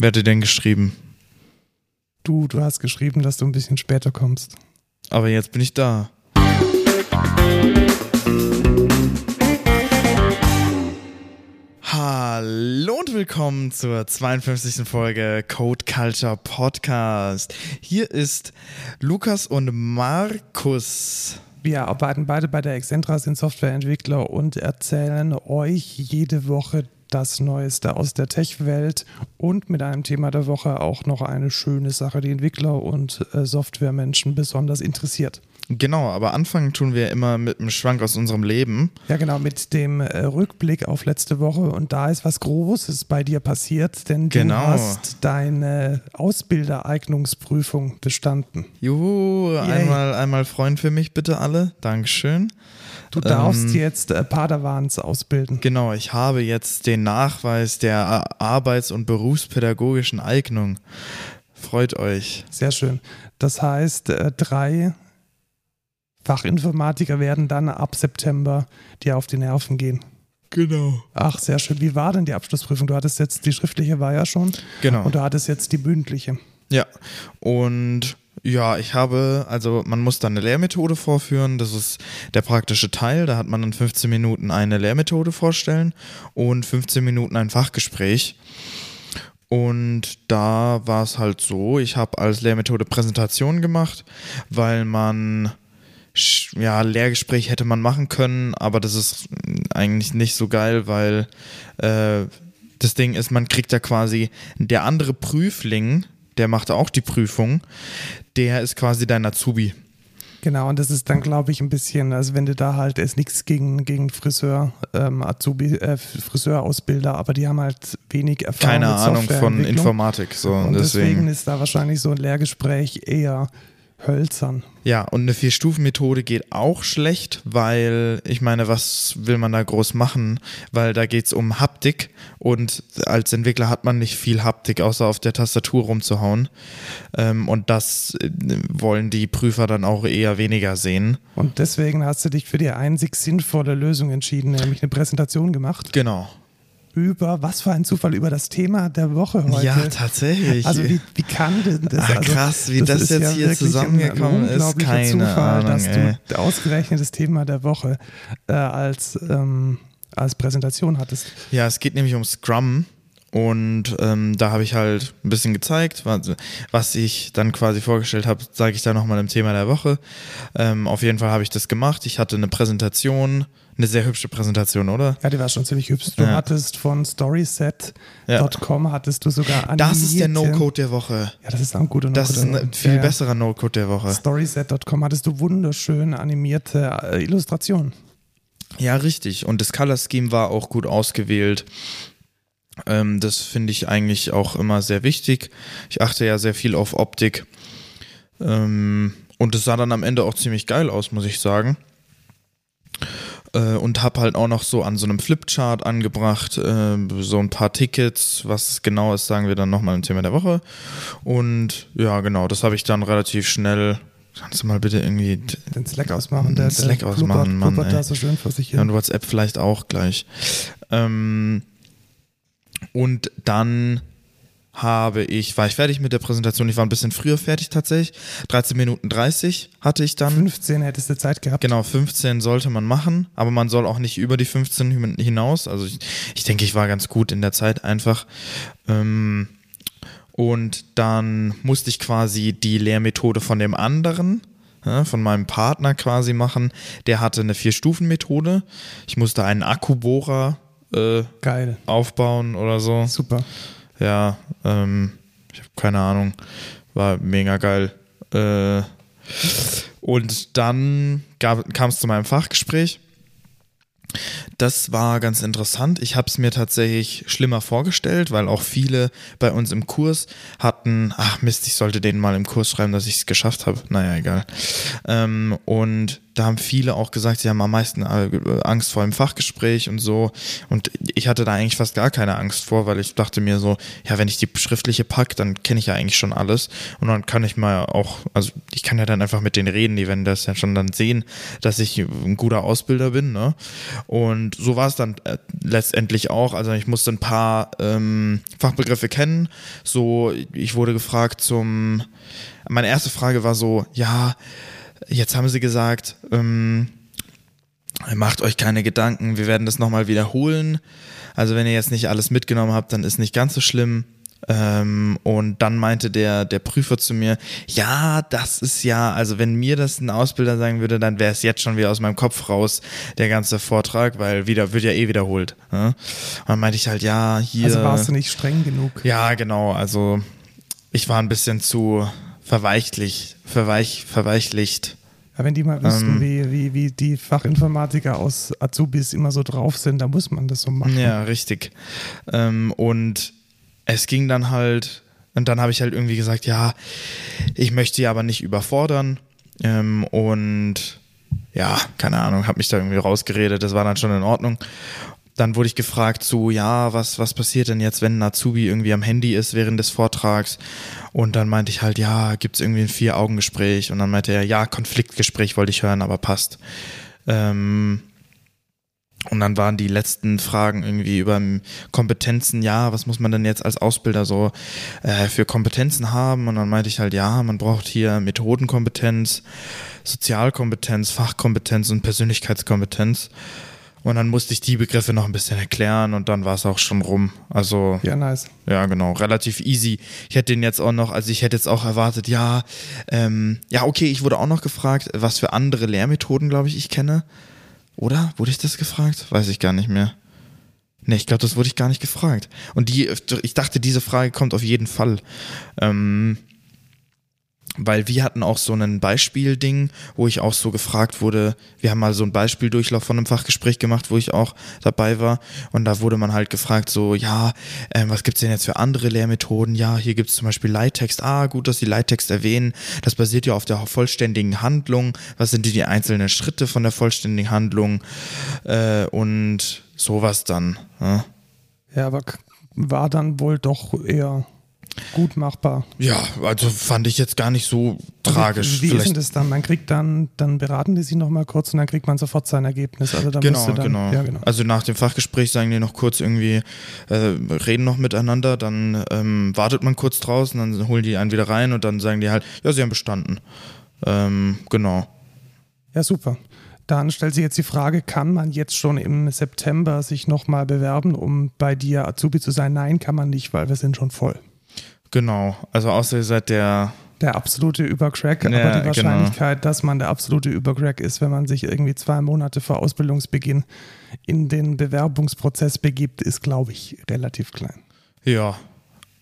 Wer hat dir denn geschrieben? Du, du hast geschrieben, dass du ein bisschen später kommst. Aber jetzt bin ich da. Hallo und willkommen zur 52. Folge Code Culture Podcast. Hier ist Lukas und Markus. Wir arbeiten beide bei der Excentra, sind Softwareentwickler und erzählen euch jede Woche das Neueste aus der Tech-Welt und mit einem Thema der Woche auch noch eine schöne Sache, die Entwickler und äh, Softwaremenschen besonders interessiert. Genau, aber anfangen tun wir immer mit einem Schwank aus unserem Leben. Ja, genau, mit dem äh, Rückblick auf letzte Woche. Und da ist was Großes bei dir passiert, denn Genau. du hast deine Ausbildereignungsprüfung bestanden. Juhu, Yay. einmal, einmal Freund für mich bitte alle. Dankeschön. Du darfst Ähm, jetzt äh, Padawans ausbilden. Genau, ich habe jetzt den Nachweis der A- arbeits- und berufspädagogischen Eignung. Freut euch. Sehr schön. Das heißt, äh, drei Fachinformatiker werden dann ab September dir auf die Nerven gehen. Genau. Ach, sehr schön. Wie war denn die Abschlussprüfung? Du hattest jetzt, die schriftliche war ja schon. Genau. Und du hattest jetzt die mündliche. Ja, und ja, ich habe, also man muss dann eine Lehrmethode vorführen, das ist der praktische Teil, da hat man in 15 Minuten eine Lehrmethode vorstellen und 15 Minuten ein Fachgespräch. Und da war es halt so, ich habe als Lehrmethode Präsentation gemacht, weil man, ja, Lehrgespräch hätte man machen können, aber das ist eigentlich nicht so geil, weil äh, das Ding ist, man kriegt ja quasi, der andere Prüfling, der macht auch die Prüfung, der ist quasi dein Azubi. Genau, und das ist dann, glaube ich, ein bisschen, also wenn du da halt, ist nichts gegen, gegen Friseur, ähm, Azubi, äh, Friseurausbilder, aber die haben halt wenig Erfahrung Keine Ahnung von. Informatik. So, Und deswegen deswegen. ist da wahrscheinlich so ein Lehrgespräch eher hölzern. Ja, und eine Vier-Stufen-Methode geht auch schlecht, weil ich meine, was will man da groß machen? Weil da geht es um Haptik und als Entwickler hat man nicht viel Haptik, außer auf der Tastatur rumzuhauen. Ähm, und das äh, wollen die Prüfer dann auch eher weniger sehen. Und deswegen hast du dich für die einzig sinnvolle Lösung entschieden, nämlich eine Präsentation gemacht Genau. Über, was für ein Zufall, über das Thema der Woche heute. Ja, tatsächlich. Also wie, wie kann denn das? Ah, also, krass, wie das ist jetzt hier wirklich zusammengekommen ist, keine Zufall, Ahnung, dass ey. du ausgerechnet das Thema der Woche äh, als, ähm, als Präsentation hattest. Ja, es geht nämlich um Scrum und ähm, da habe ich halt ein bisschen gezeigt, was, was ich dann quasi vorgestellt habe, sage ich da nochmal im Thema der Woche. Ähm, auf jeden Fall habe ich das gemacht. Ich hatte eine Präsentation, eine sehr hübsche Präsentation, oder? Ja, die war schon ziemlich hübsch. Du Ja. hattest von storyset.com hattest du sogar animierte, Das ist der No-Code der Woche. Ja, das ist auch ein guter Das ist No-Code. ein viel Ja, ja. besserer No-Code der Woche. Storyset.com hattest du wunderschön animierte äh, Illustrationen. Ja, richtig. Und das Color Scheme war auch gut ausgewählt. Ähm, das finde ich eigentlich auch immer sehr wichtig. Ich achte ja sehr viel auf Optik. Ähm, und es sah dann am Ende auch ziemlich geil aus, muss ich sagen. Äh, und habe halt auch noch so an so einem Flipchart angebracht, äh, so ein paar Tickets. Was genau ist, sagen wir dann nochmal im Thema der Woche. Und ja, genau, das habe ich dann relativ schnell. Kannst du mal bitte irgendwie Den Slack ausmachen. Der, Den Slack der ausmachen, Mann, blubbert ey. da so schön vor sich Ja, hin. und WhatsApp vielleicht auch gleich. Ähm, und dann habe ich, war ich fertig mit der Präsentation. Ich war ein bisschen früher fertig tatsächlich. 13 Minuten 30 hatte ich dann. 15 hättest du Zeit gehabt. Genau, 15 sollte man machen, aber man soll auch nicht über die 15 hin- hinaus. Also ich, ich denke, ich war ganz gut in der Zeit einfach. Ähm, und dann musste ich quasi die Lehrmethode von dem anderen, von meinem Partner quasi machen. Der hatte eine Vier-Stufen-Methode. Ich musste einen Akkubohrer äh, Geil. aufbauen oder so. Super. Ja, ähm, ich habe keine Ahnung. War mega geil. Äh, und dann kam es zu meinem Fachgespräch. Das war ganz interessant. Ich habe es mir tatsächlich schlimmer vorgestellt, weil auch viele bei uns im Kurs hatten, ach Mist, ich sollte denen mal im Kurs schreiben, dass ich es geschafft habe. Naja, egal. Ähm, und da haben viele auch gesagt, sie haben am meisten äh, Angst vor dem Fachgespräch und so. Und ich hatte da eigentlich fast gar keine Angst vor, weil ich dachte mir so, ja, wenn ich die schriftliche packe, dann kenne ich ja eigentlich schon alles. Und dann kann ich mal auch, also ich kann ja dann einfach mit denen reden, die werden das ja schon dann sehen, dass ich ein guter Ausbilder bin. Ne? Und so war es dann äh, letztendlich auch. Also ich musste ein paar ähm, Fachbegriffe kennen. So, ich wurde gefragt zum, meine erste Frage war so, ja, Jetzt haben sie gesagt, ähm, macht euch keine Gedanken, wir werden das nochmal wiederholen. Also wenn ihr jetzt nicht alles mitgenommen habt, dann ist nicht ganz so schlimm. Ähm, und dann meinte der, der Prüfer zu mir, ja, das ist ja, also wenn mir das ein Ausbilder sagen würde, dann wäre es jetzt schon wieder aus meinem Kopf raus, der ganze Vortrag, weil wieder, wird ja eh wiederholt. Ne? Und dann meinte ich halt, ja, hier. Also warst du nicht streng genug? Ja, genau, also ich war ein bisschen zu verweichlich, verweich, verweichlicht. Ja, wenn die mal wüssten, ähm, wie, wie, wie die Fachinformatiker aus Azubis immer so drauf sind, da muss man das so machen. Ja, richtig. Ähm, und es ging dann halt, und dann habe ich halt irgendwie gesagt, ja, ich möchte sie aber nicht überfordern. Ähm, und ja, keine Ahnung, habe mich da irgendwie rausgeredet, das war dann schon in Ordnung dann wurde ich gefragt so, ja, was, was passiert denn jetzt, wenn ein Azubi irgendwie am Handy ist während des Vortrags? Und dann meinte ich halt, ja, gibt es irgendwie ein Vier-Augen-Gespräch? Und dann meinte er, ja, Konfliktgespräch wollte ich hören, aber passt. Ähm, und dann waren die letzten Fragen irgendwie über Kompetenzen, ja, was muss man denn jetzt als Ausbilder so äh, für Kompetenzen haben? Und dann meinte ich halt, ja, man braucht hier Methodenkompetenz, Sozialkompetenz, Fachkompetenz und Persönlichkeitskompetenz. Und dann musste ich die Begriffe noch ein bisschen erklären und dann war es auch schon rum. Also. Ja, nice. Ja, genau. Relativ easy. Ich hätte den jetzt auch noch, also ich hätte jetzt auch erwartet, ja, ähm, ja, okay, ich wurde auch noch gefragt, was für andere Lehrmethoden, glaube ich, ich kenne. Oder? Wurde ich das gefragt? Weiß ich gar nicht mehr. Nee, ich glaube, das wurde ich gar nicht gefragt. Und die, ich dachte, diese Frage kommt auf jeden Fall. Ähm, weil wir hatten auch so ein Beispielding, wo ich auch so gefragt wurde, wir haben mal so ein Beispieldurchlauf von einem Fachgespräch gemacht, wo ich auch dabei war und da wurde man halt gefragt so, ja, äh, was gibt's denn jetzt für andere Lehrmethoden? Ja, hier gibt's zum Beispiel Leittext. Ah, gut, dass Sie Leittext erwähnen. Das basiert ja auf der vollständigen Handlung. Was sind die, die einzelnen Schritte von der vollständigen Handlung? Äh, und sowas dann. Ja. ja, aber war dann wohl doch eher gut machbar. Ja, also fand ich jetzt gar nicht so tragisch. Wie, wie ist denn das dann? Man kriegt dann, dann beraten die sich nochmal kurz und dann kriegt man sofort sein Ergebnis. Also dann genau, dann, genau. Ja, genau. Also nach dem Fachgespräch sagen die noch kurz irgendwie, äh, reden noch miteinander, dann ähm, wartet man kurz draußen, dann holen die einen wieder rein und dann sagen die halt, ja, sie haben bestanden. Ähm, genau. Ja, super. Dann stellt sich jetzt die Frage, kann man jetzt schon im September sich nochmal bewerben, um bei dir Azubi zu sein? Nein, kann man nicht, weil wir sind schon voll. Genau, also außer ihr seid der der absolute Übercrack, ja, aber die genau. Wahrscheinlichkeit, genau. dass man der absolute Übercrack ist, wenn man sich irgendwie zwei Monate vor Ausbildungsbeginn in den Bewerbungsprozess begibt, ist, glaube ich, relativ klein. Ja,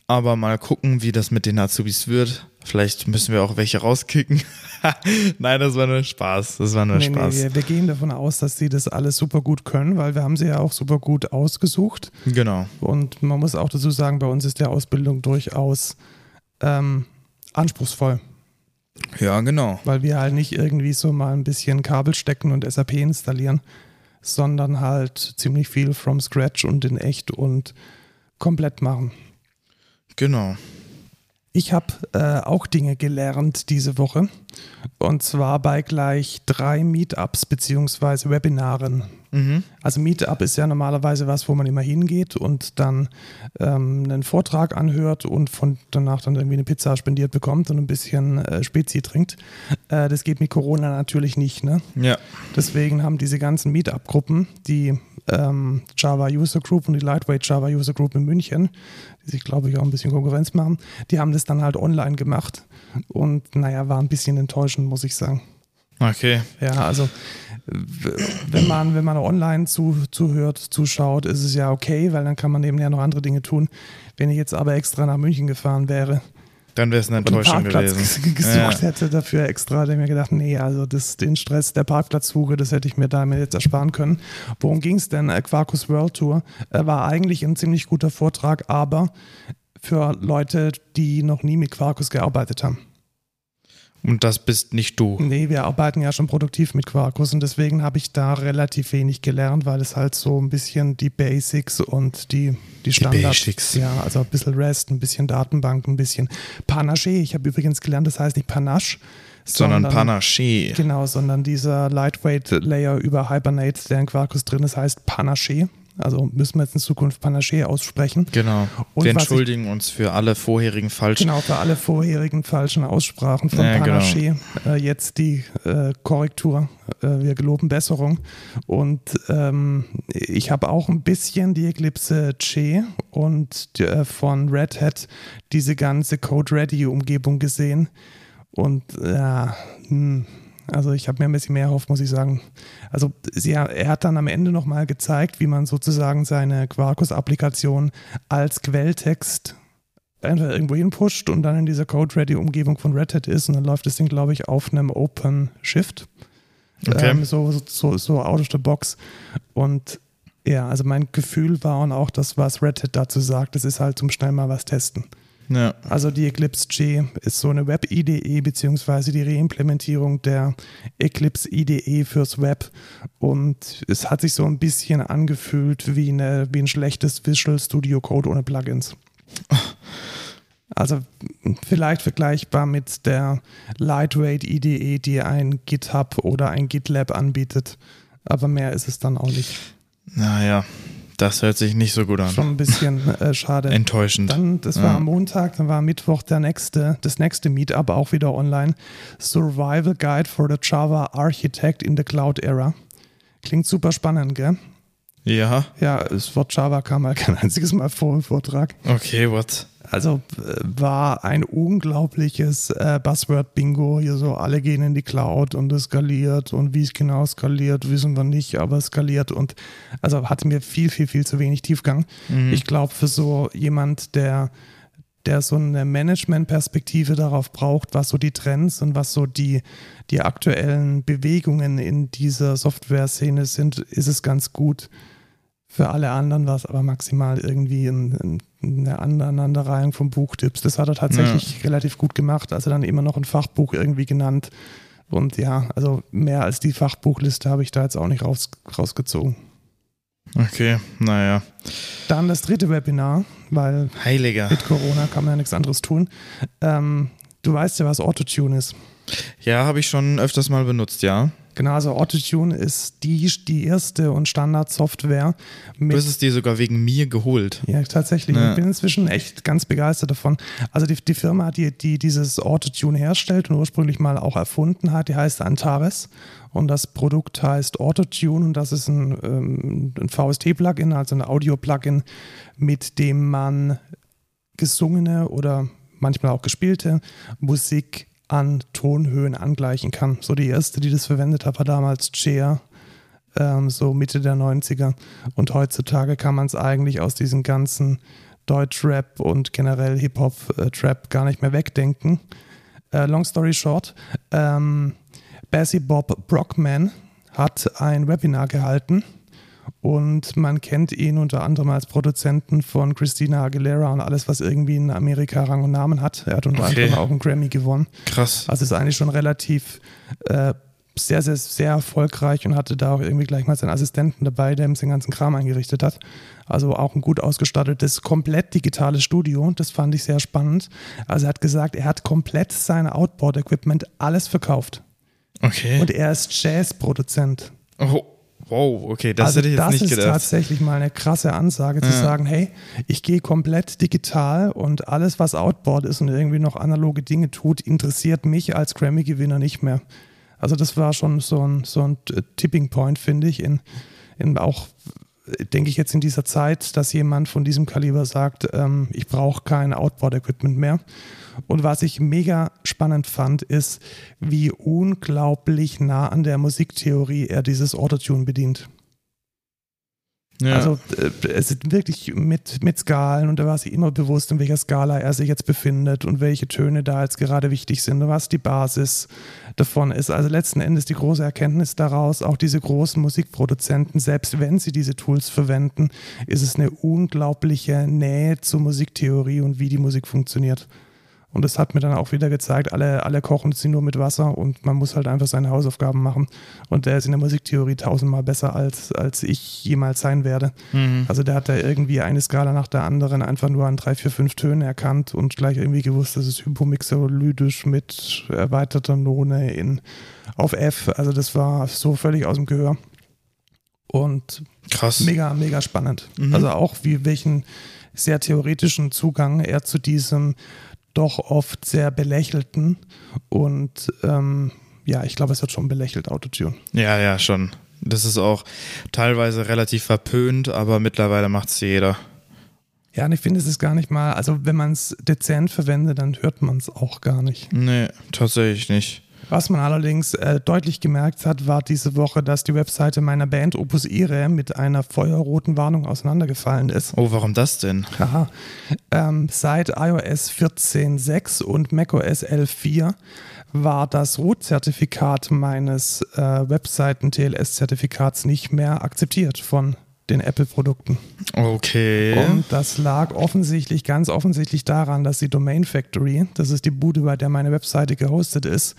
aber mal gucken, wie das mit den Azubis wird. Vielleicht müssen wir auch welche rauskicken. Nein, das war nur Spaß. Das war nur nee, Spaß. Nee, wir, wir, gehen davon aus, dass sie das alles super gut können, weil wir haben sie ja auch super gut ausgesucht. Genau. Und man muss auch dazu sagen, bei uns ist die Ausbildung durchaus ähm, anspruchsvoll. Ja, genau. Weil wir halt nicht irgendwie so mal ein bisschen Kabel stecken und SAP installieren, sondern halt ziemlich viel from scratch und in echt und komplett machen. Genau. Ich habe äh, auch Dinge gelernt diese Woche. Und zwar bei gleich drei Meetups beziehungsweise Webinaren. Mhm. Also Meetup ist ja normalerweise was, wo man immer hingeht und dann ähm, einen Vortrag anhört und von danach dann irgendwie eine Pizza spendiert bekommt und ein bisschen äh, Spezi trinkt. Äh, das geht mit Corona natürlich nicht. Ne? Ja. Deswegen haben diese ganzen Meetup-Gruppen, die ähm, Java User Group und die Lightweight Java User Group in München, die sich, glaube ich, auch ein bisschen Konkurrenz machen, die haben das dann halt online gemacht. Und naja, war ein bisschen enttäuschend, muss ich sagen. Okay. Ja, also wenn man, wenn man online zu, zuhört, zuschaut, ist es ja okay, weil dann kann man eben ja noch andere Dinge tun. Wenn ich jetzt aber extra nach München gefahren wäre, dann wäre es eine Enttäuschung gewesen. gesucht ja. hätte dafür extra, hätte ich mir gedacht, nee, also das, den Stress der Parkplatzsuche, das hätte ich mir damit jetzt ersparen können. Worum ging es denn? Quarkus World Tour war eigentlich ein ziemlich guter Vortrag, aber für Leute, die noch nie mit Quarkus gearbeitet haben. Und das bist nicht du. Nee, wir arbeiten ja schon produktiv mit Quarkus und deswegen habe ich da relativ wenig gelernt, weil es halt so ein bisschen die Basics und die, die Standards. Die Basics. Ja, also ein bisschen REST, ein bisschen Datenbank, ein bisschen Panache. Ich habe übrigens gelernt, das heißt nicht Panache, sondern, Panache. Genau, sondern dieser Lightweight Layer über Hibernate, der in Quarkus drin ist, heißt Panache. Also müssen wir jetzt in Zukunft Panache aussprechen. Genau. Und wir entschuldigen uns für alle vorherigen falschen. Genau, für alle vorherigen falschen Aussprachen von Ja, genau. Panache. Äh, jetzt die äh, Korrektur. Äh, wir geloben Besserung. Und ähm, ich habe auch ein bisschen die Eclipse Che und äh, von Red Hat diese ganze Code Ready Umgebung gesehen. Und ja, hm, also ich habe mir ein bisschen mehr erhofft, muss ich sagen. Also sie, er hat dann am Ende nochmal gezeigt, wie man sozusagen seine Quarkus-Applikation als Quelltext einfach irgendwo hinpusht und dann in dieser Code-Ready-Umgebung von Red Hat ist und dann läuft das Ding, glaube ich, auf einem Open Shift. Okay. Ähm, so, so, so out of the box. Und ja, also mein Gefühl war und auch das, was Red Hat dazu sagt, das ist halt zum schnell mal was testen. Ja. Also die Eclipse G ist so eine Web-IDE beziehungsweise die Reimplementierung der Eclipse IDE fürs Web und es hat sich so ein bisschen angefühlt wie, eine, wie ein schlechtes Visual Studio Code ohne Plugins. Also vielleicht vergleichbar mit der Lightweight IDE, die ein GitHub oder ein GitLab anbietet, aber mehr ist es dann auch nicht. Naja, das hört sich nicht so gut an. Schon ein bisschen äh, schade. Enttäuschend. Dann, das war Ja. am Montag, dann war am Mittwoch der nächste, das nächste Meetup auch wieder online. Survival Guide for the Java Architect in the Cloud Era. Klingt super spannend, gell? ja, Ja, das Wort Java kam mal kein einziges Mal vor im Vortrag. okay, what? Also äh, war ein unglaubliches äh, Buzzword-Bingo. Hier so, alle gehen in die Cloud und es skaliert und wie es genau skaliert, wissen wir nicht, aber es skaliert und also hatte mir viel, viel, viel zu wenig Tiefgang. Ich glaube, für so jemand, der, der so eine Management-Perspektive darauf braucht, was so die Trends und was so die, die aktuellen Bewegungen in dieser Software-Szene sind, ist es ganz gut. Für alle anderen war es aber maximal irgendwie ein, ein, eine Aneinanderreihung von Buchtipps. Das hat er tatsächlich relativ gut gemacht. Also dann immer noch ein Fachbuch irgendwie genannt. Und ja, also mehr als die Fachbuchliste habe ich da jetzt auch nicht raus, rausgezogen. Okay, naja. Dann das dritte Webinar, weil Heiliger. mit Corona kann man ja nichts anderes tun. Ähm, du weißt ja, was Autotune ist. Ja, habe ich schon öfters mal benutzt, ja. Genau, also Autotune ist die, die erste und Standardsoftware Du hast es dir sogar wegen mir geholt. Ja, tatsächlich. Ja. Ich bin inzwischen echt ganz begeistert davon. Also die, die Firma, die, die dieses Autotune herstellt und ursprünglich mal auch erfunden hat, die heißt Antares. Und das Produkt heißt Autotune und das ist ein, ähm, ein VST-Plugin, also ein Audio-Plugin, mit dem man gesungene oder manchmal auch gespielte Musik an Tonhöhen angleichen kann. So die erste, die das verwendet hat, war damals Cher, ähm, so Mitte der 90er. Und heutzutage kann man es eigentlich aus diesen ganzen Deutschrap und generell Hip-Hop-Trap gar nicht mehr wegdenken. Äh, long story short, ähm, Bessie Bob Brockman hat ein Webinar gehalten und man kennt ihn unter anderem als Produzenten von Christina Aguilera und alles, was irgendwie in Amerika Rang und Namen hat. Er hat unter Okay. anderem auch einen Grammy gewonnen. Krass. Also ist eigentlich schon relativ äh, sehr, sehr, sehr erfolgreich und hatte da auch irgendwie gleich mal seinen Assistenten dabei, der ihm den ganzen Kram eingerichtet hat. Also auch ein gut ausgestattetes, komplett digitales Studio. Das fand ich sehr spannend. Also er hat gesagt, er hat komplett sein Outboard-Equipment alles verkauft. Okay. Und er ist Jazz-Produzent. Oh, wow, okay, das also hätte ich jetzt das nicht ist gedacht. tatsächlich mal eine krasse Ansage zu Ja. sagen, hey, ich gehe komplett digital und alles, was Outboard ist und irgendwie noch analoge Dinge tut, interessiert mich als Grammy-Gewinner nicht mehr. Also das war schon so ein, so ein Tipping Point, finde ich, in, in auch, denke ich jetzt in dieser Zeit, dass jemand von diesem Kaliber sagt, ähm, ich brauche kein Outboard-Equipment mehr. Und was ich mega spannend fand, ist, wie unglaublich nah an der Musiktheorie er dieses Autotune bedient. Ja. Also äh, es ist wirklich mit, mit Skalen und da war sich immer bewusst, in welcher Skala er sich jetzt befindet und welche Töne da jetzt gerade wichtig sind und was die Basis davon ist. Also letzten Endes die große Erkenntnis daraus, auch diese großen Musikproduzenten, selbst wenn sie diese Tools verwenden, ist es eine unglaubliche Nähe zur Musiktheorie und wie die Musik funktioniert. Und das hat mir dann auch wieder gezeigt, alle, alle kochen sie nur mit Wasser und man muss halt einfach seine Hausaufgaben machen. Und der ist in der Musiktheorie tausendmal besser, als, als ich jemals sein werde. Mhm. Also der hat da irgendwie eine Skala nach der anderen einfach nur an drei, vier, fünf Tönen erkannt und gleich irgendwie gewusst, das ist hypomixolydisch mit erweiterter None in, auf F. Also das war so völlig aus dem Gehör. Und Krass. mega, mega spannend. Mhm. Also auch wie welchen sehr theoretischen Zugang er zu diesem doch oft sehr belächelten und ähm, ja, ich glaube, es wird schon belächelt, Autotune. Ja, ja, schon. Das ist auch teilweise relativ verpönt, aber mittlerweile macht es jeder. Ja, und ich finde, es ist gar nicht mal, also wenn man es dezent verwendet, dann hört man es auch gar nicht. Nee, tatsächlich nicht. Was man allerdings äh, deutlich gemerkt hat, war diese Woche, dass die Webseite meiner Band Opus Ire mit einer feuerroten Warnung auseinandergefallen ist. Oh, warum das denn? Aha. Ähm, seit iOS 14.6 und macOS 11.4 war das Root-Zertifikat meines äh, Webseiten-TLS-Zertifikats nicht mehr akzeptiert von den Apple-Produkten. Okay. Und das lag offensichtlich, ganz offensichtlich daran, dass die Domain Factory, das ist die Bude, bei der meine Webseite gehostet ist,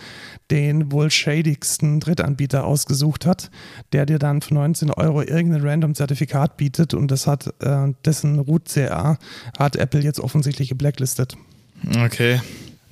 den wohl shadigsten Drittanbieter ausgesucht hat, der dir dann für 19 Euro irgendein random Zertifikat bietet und das hat äh, dessen Root CA hat Apple jetzt offensichtlich geblacklistet. Okay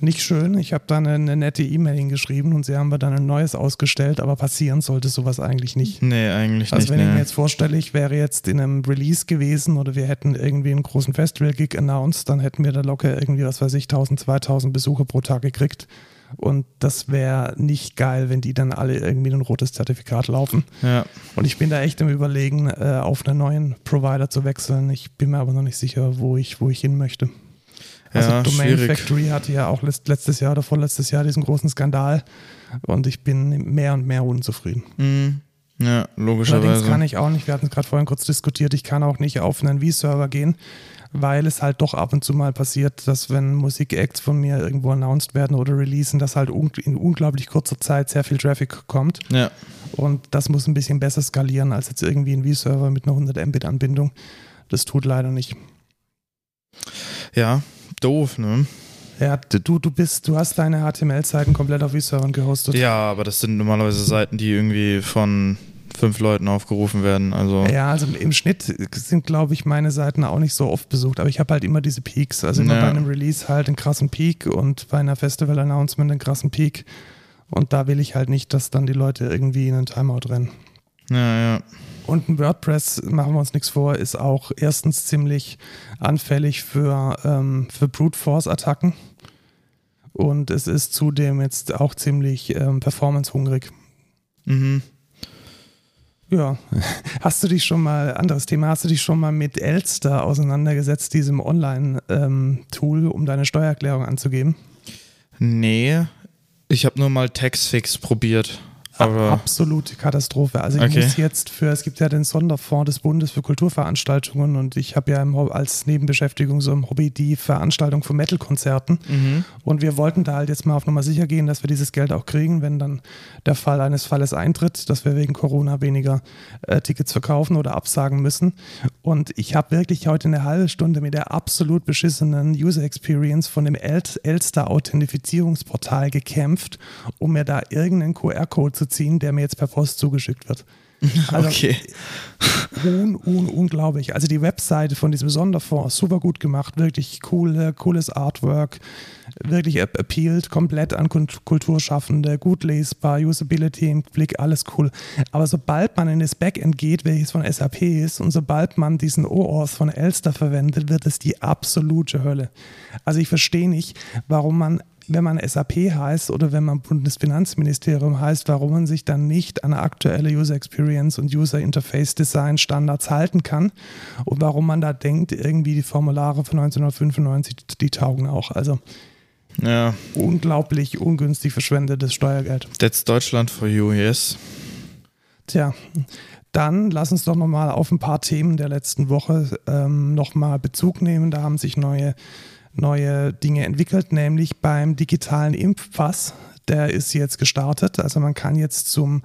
nicht schön. Ich habe dann eine, nette E-Mail hingeschrieben und sie haben wir dann ein neues ausgestellt, aber passieren sollte sowas eigentlich nicht. Nee, eigentlich also nicht. Also wenn nee. ich mir jetzt vorstelle, ich wäre jetzt in einem Release gewesen oder wir hätten irgendwie einen großen Festival-Gig announced, dann hätten wir da locker irgendwie, was weiß ich, 1000, 2000 Besucher pro Tag gekriegt. Und das wäre nicht geil, wenn die dann alle irgendwie ein rotes Zertifikat laufen. Ja. Und ich bin da echt im Überlegen, äh, auf einen neuen Provider zu wechseln. Ich bin mir aber noch nicht sicher, wo ich, wo ich hin möchte. Also ja, Domain schwierig. Factory hatte ja auch letztes Jahr oder vorletztes Jahr diesen großen Skandal und ich bin mehr und mehr unzufrieden. Mhm. Ja, logischerweise. Allerdings kann ich auch nicht, wir hatten es gerade vorhin kurz diskutiert, ich kann auch nicht auf einen V-Server gehen, weil es halt doch ab und zu mal passiert, dass wenn Musik-Acts von mir irgendwo announced werden oder releasen, dass halt in unglaublich kurzer Zeit sehr viel Traffic kommt. Ja. Und das muss ein bisschen besser skalieren als jetzt irgendwie ein V-Server mit einer 100 Mbit-Anbindung. Das tut leider nicht. Ja, doof, ne? Ja, du, du bist, du hast deine HTML-Seiten komplett auf E-Servern gehostet. Ja, aber das sind normalerweise Seiten, die irgendwie von fünf Leuten aufgerufen werden. Also ja, also im Schnitt sind, glaube ich, meine Seiten auch nicht so oft besucht, aber ich habe halt immer diese Peaks. Also immer ja. bei einem Release halt einen krassen Peak und bei einer Festival-Announcement einen krassen Peak. Und da will ich halt nicht, dass dann die Leute irgendwie in einen Timeout rennen. Ja, ja. Und ein WordPress, machen wir uns nichts vor, ist auch erstens ziemlich anfällig für, ähm, für Brute Force-Attacken. Und es ist zudem jetzt auch ziemlich ähm, performance-hungrig. Mhm. Ja, hast du dich schon mal, anderes Thema, hast du dich schon mal mit Elster auseinandergesetzt, diesem Online-Tool, ähm, um deine Steuererklärung anzugeben? Nee, ich habe nur mal Taxfix probiert. Aber absolute Katastrophe. Also ich okay. muss jetzt für, es gibt ja den Sonderfonds des Bundes für Kulturveranstaltungen und ich habe ja im, als Nebenbeschäftigung so im Hobby die Veranstaltung von Metal-Konzerten mhm. und wir wollten da halt jetzt mal auf Nummer sicher gehen, dass wir dieses Geld auch kriegen, wenn dann der Fall eines Falles eintritt, dass wir wegen Corona weniger äh, Tickets verkaufen oder absagen müssen. Und ich habe wirklich heute eine halbe Stunde mit der absolut beschissenen User Experience von dem El Elster-Authentifizierungsportal gekämpft, um mir da irgendeinen QR-Code zu ziehen, der mir jetzt per Post zugeschickt wird. Also, okay. Un, un, unglaublich. Also die Webseite von diesem Sonderfonds, super gut gemacht, wirklich cool, cooles Artwork, wirklich appealed komplett an Kulturschaffende, gut lesbar, Usability im Blick, alles cool. Aber sobald man in das Backend geht, welches von SAP ist, und sobald man diesen OAuth von Elster verwendet, wird es die absolute Hölle. Also ich verstehe nicht, warum man wenn man SAP heißt oder wenn man Bundesfinanzministerium heißt, warum man sich dann nicht an aktuelle User Experience und User Interface Design Standards halten kann und warum man da denkt, irgendwie die Formulare von 1995, die taugen auch. Also ja. unglaublich ungünstig verschwendetes Steuergeld. That's Deutschland for you, yes. Tja, dann lass uns doch nochmal auf ein paar Themen der letzten Woche ähm, nochmal Bezug nehmen. Da haben sich neue neue Dinge entwickelt, nämlich beim digitalen Impfpass. Der ist jetzt gestartet. Also man kann jetzt zum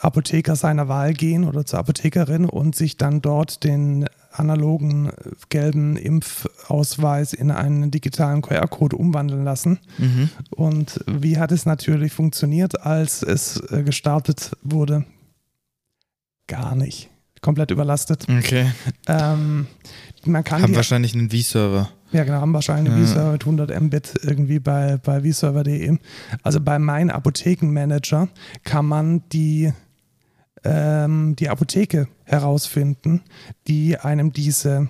Apotheker seiner Wahl gehen oder zur Apothekerin und sich dann dort den analogen äh, gelben Impfausweis in einen digitalen QR-Code umwandeln lassen. Mhm. Und wie hat es natürlich funktioniert, als es äh, gestartet wurde? Gar nicht. Komplett überlastet. Okay. Ähm, man kann haben wahrscheinlich einen V-Server. Ja, genau, haben wahrscheinlich einen ja. V-Server mit 100 Mbit irgendwie bei, bei vserver.de. Also bei meinem Apothekenmanager kann man die ähm, die Apotheke herausfinden, die einem diese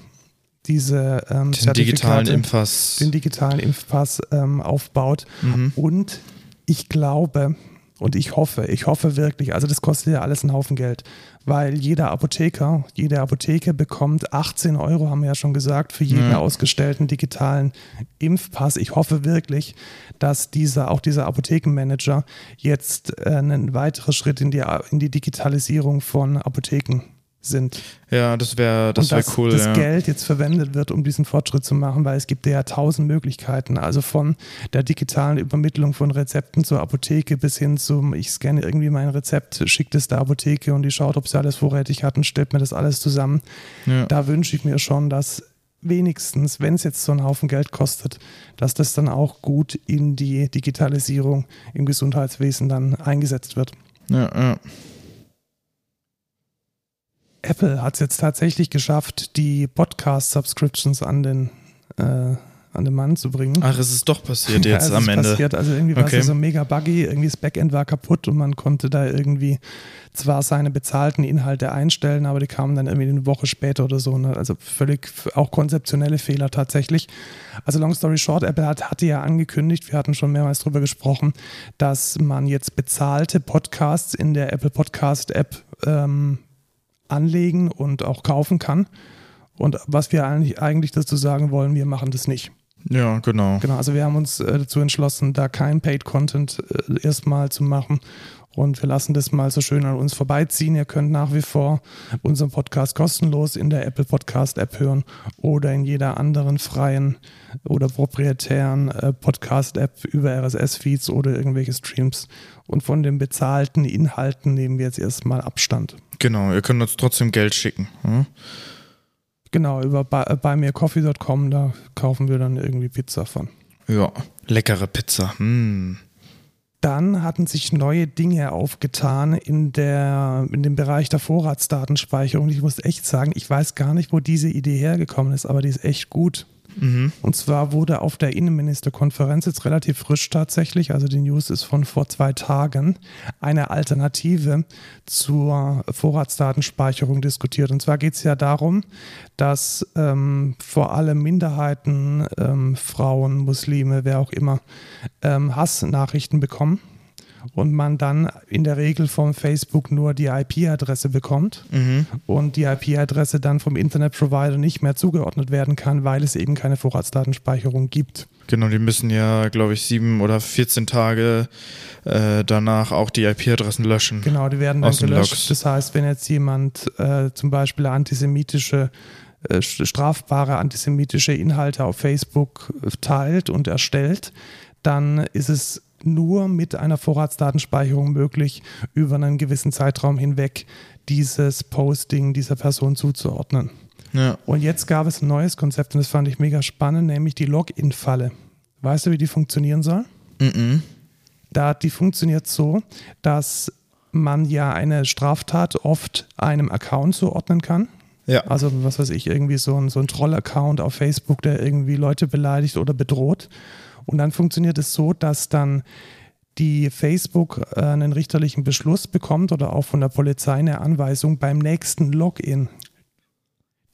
diese ähm, den digitalen Impfpass, den digitalen Impfpass ähm, aufbaut. Mhm. Und ich glaube, und ich hoffe, ich hoffe wirklich, also das kostet ja alles einen Haufen Geld, weil jeder Apotheker, jede Apotheke bekommt 18 Euro, haben wir ja schon gesagt, für jeden ja. ausgestellten digitalen Impfpass. Ich hoffe wirklich, dass dieser, auch dieser Apothekenmanager jetzt äh, einen weiteren Schritt in die, in die Digitalisierung von Apotheken sind. Ja, das wäre das wär cool. Das ja. Geld jetzt verwendet wird, um diesen Fortschritt zu machen, weil es gibt ja tausend Möglichkeiten. Also von der digitalen Übermittlung von Rezepten zur Apotheke bis hin zum, ich scanne irgendwie mein Rezept, schicke es der Apotheke und die schaut, ob sie alles vorrätig hat und stellt mir das alles zusammen. Ja. Da wünsche ich mir schon, dass wenigstens, wenn es jetzt so einen Haufen Geld kostet, dass das dann auch gut in die Digitalisierung im Gesundheitswesen dann eingesetzt wird. Ja, ja. Apple hat es jetzt tatsächlich geschafft, die Podcast-Subscriptions an den äh, an den Mann zu bringen. Ach, es ist doch passiert jetzt ja, am Ende. Passiert. Also irgendwie war es so mega buggy, irgendwie das Backend war kaputt und man konnte da irgendwie zwar seine bezahlten Inhalte einstellen, aber die kamen dann irgendwie eine Woche später oder so. Ne? Also völlig auch konzeptionelle Fehler tatsächlich. Also long story short, Apple hat, hatte ja angekündigt, wir hatten schon mehrmals darüber gesprochen, dass man jetzt bezahlte Podcasts in der Apple Podcast App ähm, anlegen und auch kaufen kann. Und was wir eigentlich, eigentlich dazu sagen wollen, wir machen das nicht. Ja, genau. Genau, also wir haben uns äh, dazu entschlossen, da kein Paid Content äh, erstmal zu machen. Und wir lassen das mal so schön an uns vorbeiziehen. Ihr könnt nach wie vor unseren Podcast kostenlos in der Apple Podcast App hören oder in jeder anderen freien oder proprietären äh, Podcast App über RSS-Feeds oder irgendwelche Streams. Und von den bezahlten Inhalten nehmen wir jetzt erstmal Abstand. Genau, ihr könnt uns trotzdem Geld schicken. Hm? Genau, über buymeacoffee.com, da kaufen wir dann irgendwie Pizza von. Ja, leckere Pizza. Mm. Dann hatten sich neue Dinge aufgetan in, der, in dem Bereich der Vorratsdatenspeicherung. Ich muss echt sagen, ich weiß gar nicht, wo diese Idee hergekommen ist, aber die ist echt gut. Mhm. Und zwar wurde auf der Innenministerkonferenz jetzt relativ frisch tatsächlich, also die News ist von vor zwei Tagen, eine Alternative zur Vorratsdatenspeicherung diskutiert. Und zwar geht es ja darum, dass ähm, vor allem Minderheiten, ähm, Frauen, Muslime, wer auch immer, ähm, Hassnachrichten bekommen und man dann in der Regel vom Facebook nur die IP-Adresse bekommt mhm. und die IP-Adresse dann vom Internetprovider nicht mehr zugeordnet werden kann, weil es eben keine Vorratsdatenspeicherung gibt. Genau, die müssen ja, glaube ich, sieben oder 14 Tage äh, danach auch die IP-Adressen löschen. Genau, die werden dann gelöscht. Das heißt, wenn jetzt jemand äh, zum Beispiel antisemitische äh, strafbare antisemitische Inhalte auf Facebook teilt und erstellt, dann ist es nur mit einer Vorratsdatenspeicherung möglich, über einen gewissen Zeitraum hinweg dieses Posting dieser Person zuzuordnen. Ja. Und jetzt gab es ein neues Konzept und das fand ich mega spannend, nämlich die Login-Falle. Weißt du, wie die funktionieren soll? Mm, -mm. Da, die funktioniert so, dass man ja eine Straftat oft einem Account zuordnen kann. Ja. Also, was weiß ich, irgendwie so ein, so ein Troll-Account auf Facebook, der irgendwie Leute beleidigt oder bedroht. Und dann funktioniert es so, dass dann die Facebook äh, einen richterlichen Beschluss bekommt oder auch von der Polizei eine Anweisung beim nächsten Login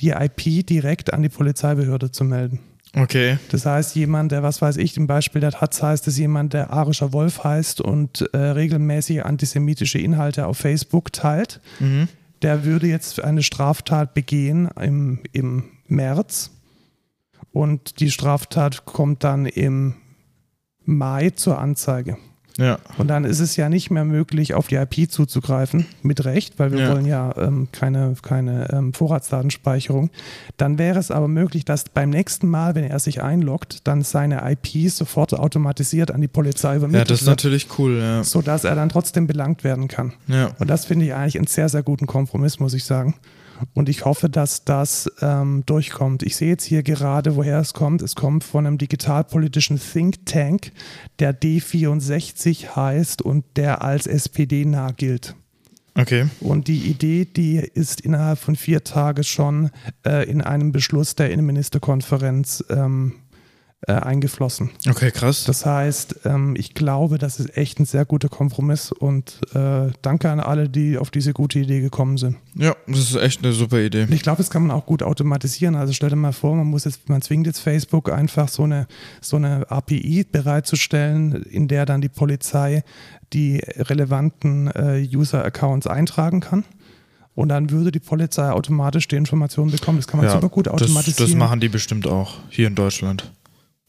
die IP direkt an die Polizeibehörde zu melden. Okay. Das heißt, jemand, der, was weiß ich, im Beispiel der Taz heißt es jemand, der arischer Wolf heißt und äh, regelmäßig antisemitische Inhalte auf Facebook teilt, mhm. der würde jetzt eine Straftat begehen im, im März und die Straftat kommt dann im Mai zur Anzeige. Ja. Und dann ist es ja nicht mehr möglich, auf die IP zuzugreifen, mit Recht, weil wir Ja. wollen ja ähm, keine, keine ähm, Vorratsdatenspeicherung. Dann wäre es aber möglich, dass beim nächsten Mal, wenn er sich einloggt, dann seine IP sofort automatisiert an die Polizei Ja, übermittelt das ist wird, natürlich cool, ja. sodass er dann trotzdem belangt werden kann. Ja. Und das finde ich eigentlich einen sehr, sehr guten Kompromiss, muss ich sagen. Und ich hoffe, dass das ähm, durchkommt. Ich sehe jetzt hier gerade, woher es kommt. Es kommt von einem digitalpolitischen Think Tank, der D64 heißt und der als SPD nah gilt. Okay. Und die Idee, die ist innerhalb von vier Tagen schon äh, in einem Beschluss der Innenministerkonferenz ähm, äh, eingeflossen. Okay, krass. Das heißt, ähm, ich glaube, das ist echt ein sehr guter Kompromiss und äh, danke an alle, die auf diese gute Idee gekommen sind. ja, das ist echt eine super Idee. Und ich glaube, das kann man auch gut automatisieren. Also stell dir mal vor, man muss jetzt, man zwingt jetzt Facebook einfach so eine, so eine API bereitzustellen, in der dann die Polizei die relevanten äh, User-Accounts eintragen kann. Und dann würde die Polizei automatisch die Informationen bekommen. Das kann man ja, super gut das, automatisieren. das machen die bestimmt auch hier in Deutschland.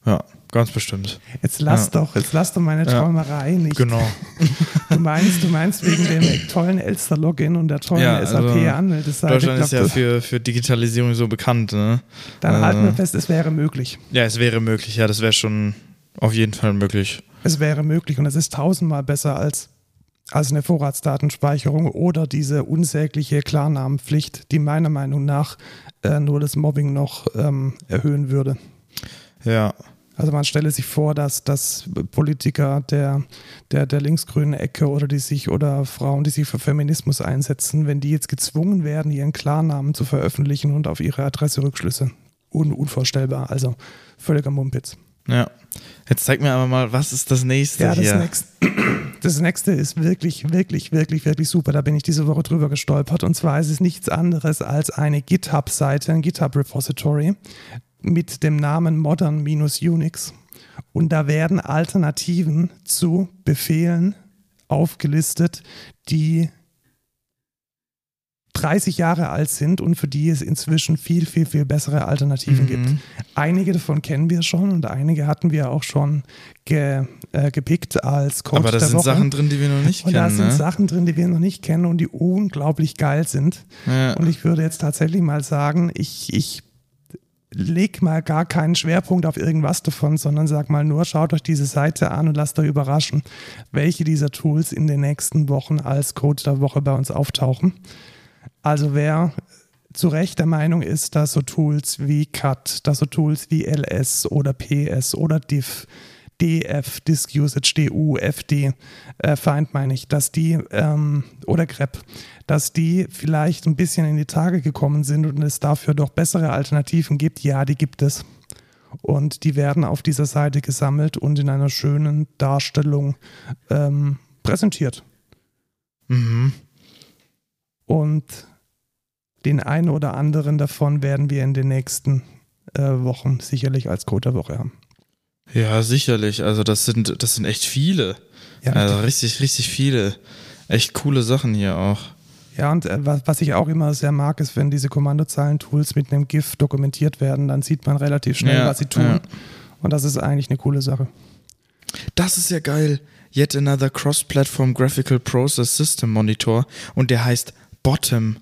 Ja, ganz bestimmt. jetzt lass Ja. doch, jetzt lass doch meine Ja. Träumerei nicht. Genau. Du meinst, du meinst wegen dem tollen Elster-Login und der tollen Ja, also SAP-Anmeldeseite. Deutschland ist ja für, für Digitalisierung so bekannt, ne? Dann äh, halten wir fest, es wäre möglich. Ja, es wäre möglich, ja, das wäre schon auf jeden Fall möglich. Es wäre möglich und es ist tausendmal besser als, als eine Vorratsdatenspeicherung oder diese unsägliche Klarnamenpflicht, die meiner Meinung nach äh, nur das Mobbing noch ähm, erhöhen würde. Ja. Also man stelle sich vor, dass, dass Politiker der, der, der linksgrünen Ecke oder die sich oder Frauen, die sich für Feminismus einsetzen, wenn die jetzt gezwungen werden, ihren Klarnamen zu veröffentlichen und auf ihre Adresse Rückschlüsse. Un, unvorstellbar, also völliger Mumpitz. Ja. Jetzt zeig mir aber mal, was ist das nächste Ja, das hier? nächste, das nächste ist wirklich, wirklich, wirklich, wirklich super. Da bin ich diese Woche drüber gestolpert. Und zwar ist es nichts anderes als eine GitHub-Seite, ein GitHub-Repository mit dem Namen Modern-Unix. Und da werden Alternativen zu Befehlen aufgelistet, die 30 Jahre alt sind und für die es inzwischen viel, viel, viel bessere Alternativen Mhm. gibt. Einige davon kennen wir schon und einige hatten wir auch schon ge, äh, gepickt als Code aber da sind Woche. Sachen drin, die wir noch nicht und da kennen, sind ne? Sachen drin, die wir noch nicht kennen und die unglaublich geil sind. Ja. Und ich würde jetzt tatsächlich mal sagen, ich, ich leg mal gar keinen Schwerpunkt auf irgendwas davon, sondern sag mal nur, schaut euch diese Seite an und lasst euch überraschen, welche dieser Tools in den nächsten Wochen als Code der Woche bei uns auftauchen. Also wer zu Recht der Meinung ist, dass so Tools wie CUT, dass so Tools wie LS oder PS oder diff, DF, Disk Usage, DU, FD, äh, Find meine ich, dass die, ähm, oder grep, dass die vielleicht ein bisschen in die Tage gekommen sind und es dafür doch bessere Alternativen gibt. Ja, die gibt es. Und die werden auf dieser Seite gesammelt und in einer schönen Darstellung ähm, präsentiert. Mhm. Und den einen oder anderen davon werden wir in den nächsten äh, Wochen sicherlich als Code der Woche haben. Ja, sicherlich. Also das sind, das sind echt viele. Ja, also richtig, richtig viele. Echt coole Sachen hier auch. Ja, und äh, was, ich auch immer sehr mag, ist, wenn diese Kommandozeilen-Tools mit einem GIF dokumentiert werden, dann sieht man relativ schnell, Ja, was sie tun. ja. Und das ist eigentlich eine coole Sache. Das ist ja geil. Yet another Cross-Platform Graphical Process System Monitor. Und der heißt Bottom.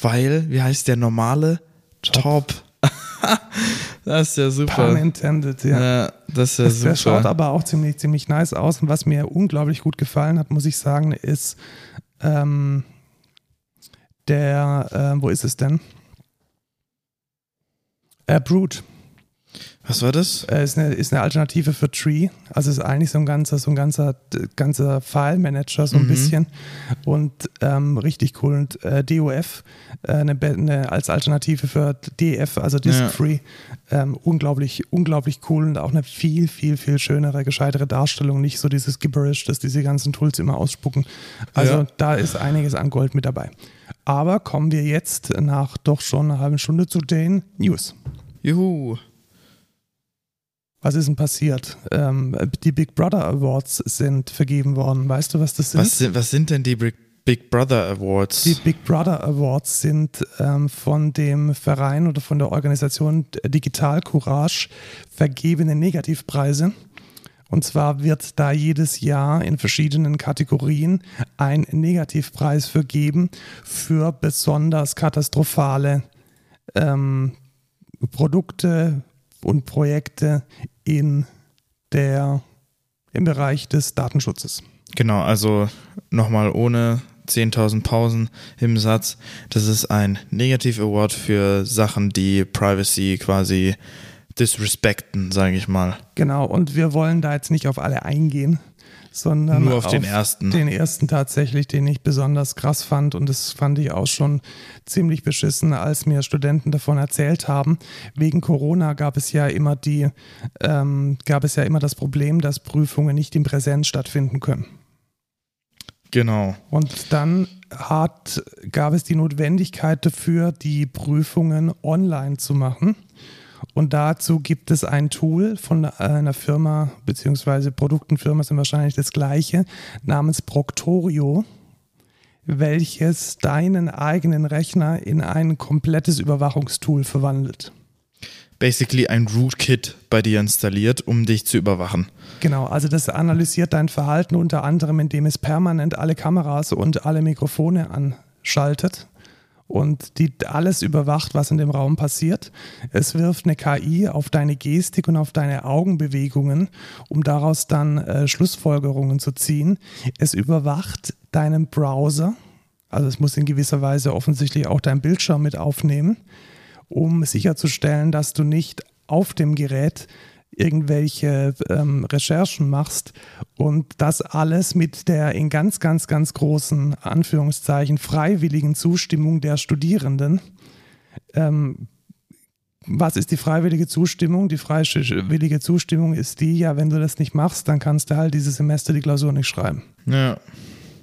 Weil, wie heißt der normale? Top. das ist ja Pun super. intended, ja. Ja, das Das, der schaut aber auch ziemlich, ziemlich nice aus. Und was mir unglaublich gut gefallen hat, muss ich sagen, ist ähm, der, äh, wo ist es denn? Äh, Brute. Was war das? Äh, ist, eine, ist eine Alternative für Tree. Also ist eigentlich so ein ganzer, so ein ganzer, ganzer File-Manager so ein Mhm. bisschen. Und ähm, richtig cool. Und äh, DOF äh, eine, eine, als Alternative für DF, also Disk Ja. Free. Ähm, unglaublich, unglaublich cool und auch eine viel, viel, viel schönere, gescheitere Darstellung. Nicht so dieses Gibberish, das diese ganzen Tools immer ausspucken. Also Ja. da ist einiges an Gold mit dabei. Aber kommen wir jetzt nach doch schon einer halben Stunde zu den News. Juhu. Was ist denn passiert? Ähm, die Big Brother Awards sind vergeben worden. Weißt du, was das sind? Was sind, was sind denn die Big Brother Awards? Die Big Brother Awards sind ähm, von dem Verein oder von der Organisation Digital Courage vergebene Negativpreise. Und zwar wird da jedes Jahr in verschiedenen Kategorien ein Negativpreis vergeben für besonders katastrophale ähm, Produkte und Projekte in der, im Bereich des Datenschutzes. Genau, also nochmal ohne 10.000 Pausen im Satz. Das ist ein Negativ-Award für Sachen, die Privacy quasi disrespekten, sage ich mal. Genau, und wir wollen da jetzt nicht auf alle eingehen, sondern Nur auf den ersten. Den ersten tatsächlich, den ich besonders krass fand und das fand ich auch schon ziemlich beschissen, als mir Studenten davon erzählt haben. Wegen Corona gab es ja immer die, ähm, gab es ja immer das Problem, dass Prüfungen nicht in Präsenz stattfinden können. Genau. Und dann hat, gab es die Notwendigkeit dafür, die Prüfungen online zu machen. Und dazu gibt es ein Tool von einer Firma, beziehungsweise Produktenfirma sind wahrscheinlich das gleiche, namens Proctorio, welches deinen eigenen Rechner in ein komplettes Überwachungstool verwandelt. Basically ein Rootkit bei dir installiert, um dich zu überwachen. Genau, also das analysiert dein Verhalten unter anderem, indem es permanent alle Kameras und alle Mikrofone anschaltet und die alles überwacht, was in dem Raum passiert. Es wirft eine KI auf deine Gestik und auf deine Augenbewegungen, um daraus dann äh, Schlussfolgerungen zu ziehen. Es überwacht deinen Browser, also es muss in gewisser Weise offensichtlich auch dein Bildschirm mit aufnehmen, um sicherzustellen, dass du nicht auf dem Gerät irgendwelche ähm, Recherchen machst und das alles mit der in ganz, ganz, ganz großen Anführungszeichen freiwilligen Zustimmung der Studierenden. Ähm, was ist die freiwillige Zustimmung? Die freiwillige Zustimmung ist die, ja, wenn du das nicht machst, dann kannst du halt dieses Semester die Klausur nicht schreiben. Ja.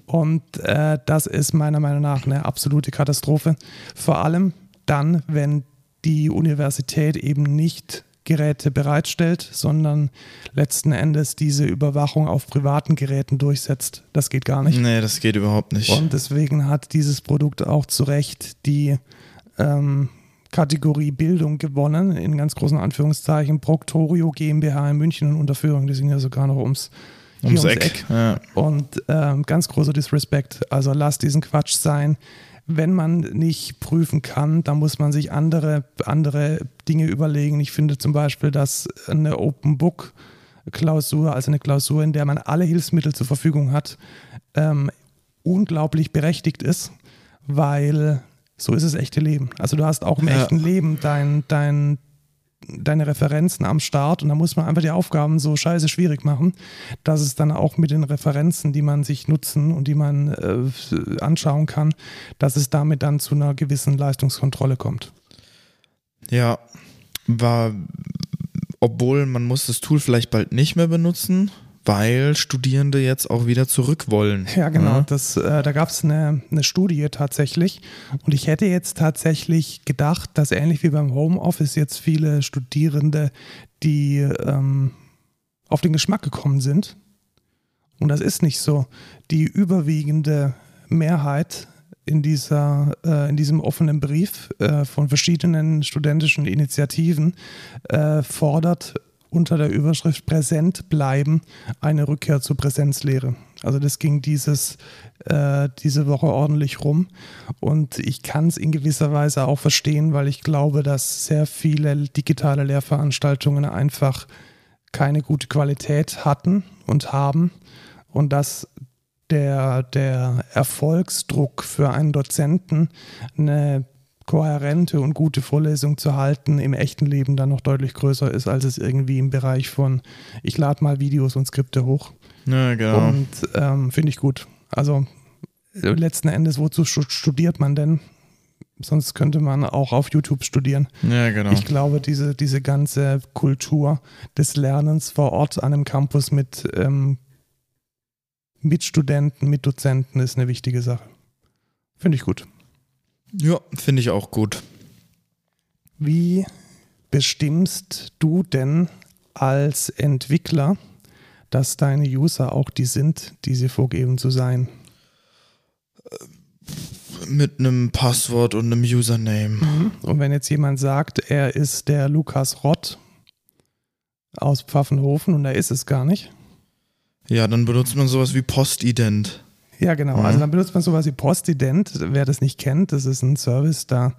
Und äh, das ist meiner Meinung nach eine absolute Katastrophe. Vor allem dann, wenn die Universität eben nicht Geräte bereitstellt, sondern letzten Endes diese Überwachung auf privaten Geräten durchsetzt. Das geht gar nicht. Nee, das geht überhaupt nicht. Und deswegen hat dieses Produkt auch zu Recht die ähm, Kategorie Bildung gewonnen, in ganz großen Anführungszeichen. Proctorio GmbH in München und Unterführung, die sind ja sogar noch ums, ums, ums Eck. Eck. Ja. Und ähm, ganz großer Disrespect. Also lass diesen Quatsch sein wenn man nicht prüfen kann, dann muss man sich andere, andere Dinge überlegen. Ich finde zum Beispiel, dass eine Open Book Klausur, also eine Klausur, in der man alle Hilfsmittel zur Verfügung hat, ähm, unglaublich berechtigt ist, weil so ist das echte Leben. Also du hast auch im ja. echten Leben dein, dein, deine Referenzen am Start und da muss man einfach die Aufgaben so scheiße schwierig machen, dass es dann auch mit den Referenzen, die man sich nutzen und die man äh, anschauen kann, dass es damit dann zu einer gewissen Leistungskontrolle kommt. Ja, war, obwohl man muss das Tool vielleicht bald nicht mehr benutzen, weil Studierende jetzt auch wieder zurück wollen. Ja, genau. Ja? Das, äh, da gab es eine, eine Studie tatsächlich. Und ich hätte jetzt tatsächlich gedacht, dass ähnlich wie beim Homeoffice jetzt viele Studierende, die ähm, auf den Geschmack gekommen sind. Und das ist nicht so. Die überwiegende Mehrheit in, dieser, äh, in diesem offenen Brief äh, von verschiedenen studentischen Initiativen äh, fordert unter der Überschrift Präsent bleiben eine Rückkehr zur Präsenzlehre. Also das ging dieses, äh, diese Woche ordentlich rum und ich kann es in gewisser Weise auch verstehen, weil ich glaube, dass sehr viele digitale Lehrveranstaltungen einfach keine gute Qualität hatten und haben und dass der, der Erfolgsdruck für einen Dozenten eine kohärente und gute Vorlesung zu halten, im echten Leben dann noch deutlich größer ist, als es irgendwie im Bereich von, ich lade mal Videos und Skripte hoch. Ja, genau. Und ähm, finde ich gut. Also letzten Endes, wozu studiert man denn? Sonst könnte man auch auf YouTube studieren. Ja, genau. Ich glaube, diese, diese ganze Kultur des Lernens vor Ort an einem Campus mit, ähm, mit Studenten, mit Dozenten ist eine wichtige Sache. Finde ich gut. Ja, finde ich auch gut. Wie bestimmst du denn als Entwickler, dass deine User auch die sind, die sie vorgeben zu sein? Mit einem Passwort und einem Username. Mhm. Und wenn jetzt jemand sagt, er ist der Lukas Rott aus Pfaffenhofen und er ist es gar nicht, Ja, dann benutzt man sowas wie Postident. Ja, genau. Mhm. Also dann benutzt man sowas wie Postident. Wer das nicht kennt, das ist ein Service, da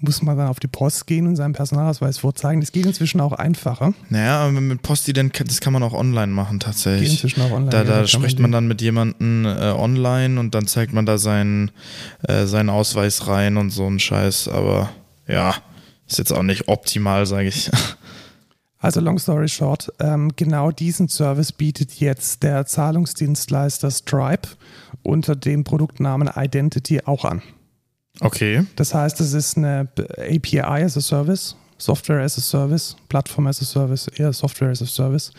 muss man dann auf die Post gehen und seinen Personalausweis vorzeigen. Das geht inzwischen auch einfacher. Naja, aber mit Postident, kann- das kann man auch online machen Geht tatsächlich. inzwischen auch online. Da, ja, da kann spricht man dann mit jemandem äh, online und dann zeigt man da seinen, äh, seinen Ausweis rein und so ein Scheiß. Aber ja, ist jetzt auch nicht optimal, sage ich. Also long story short, ähm, genau diesen Service bietet jetzt der Zahlungsdienstleister Stripe unter dem Produktnamen Identity auch an. Okay. Das heißt, es ist eine API as a Service, Software as a Service, Plattform as a Service, eher Software as a Service,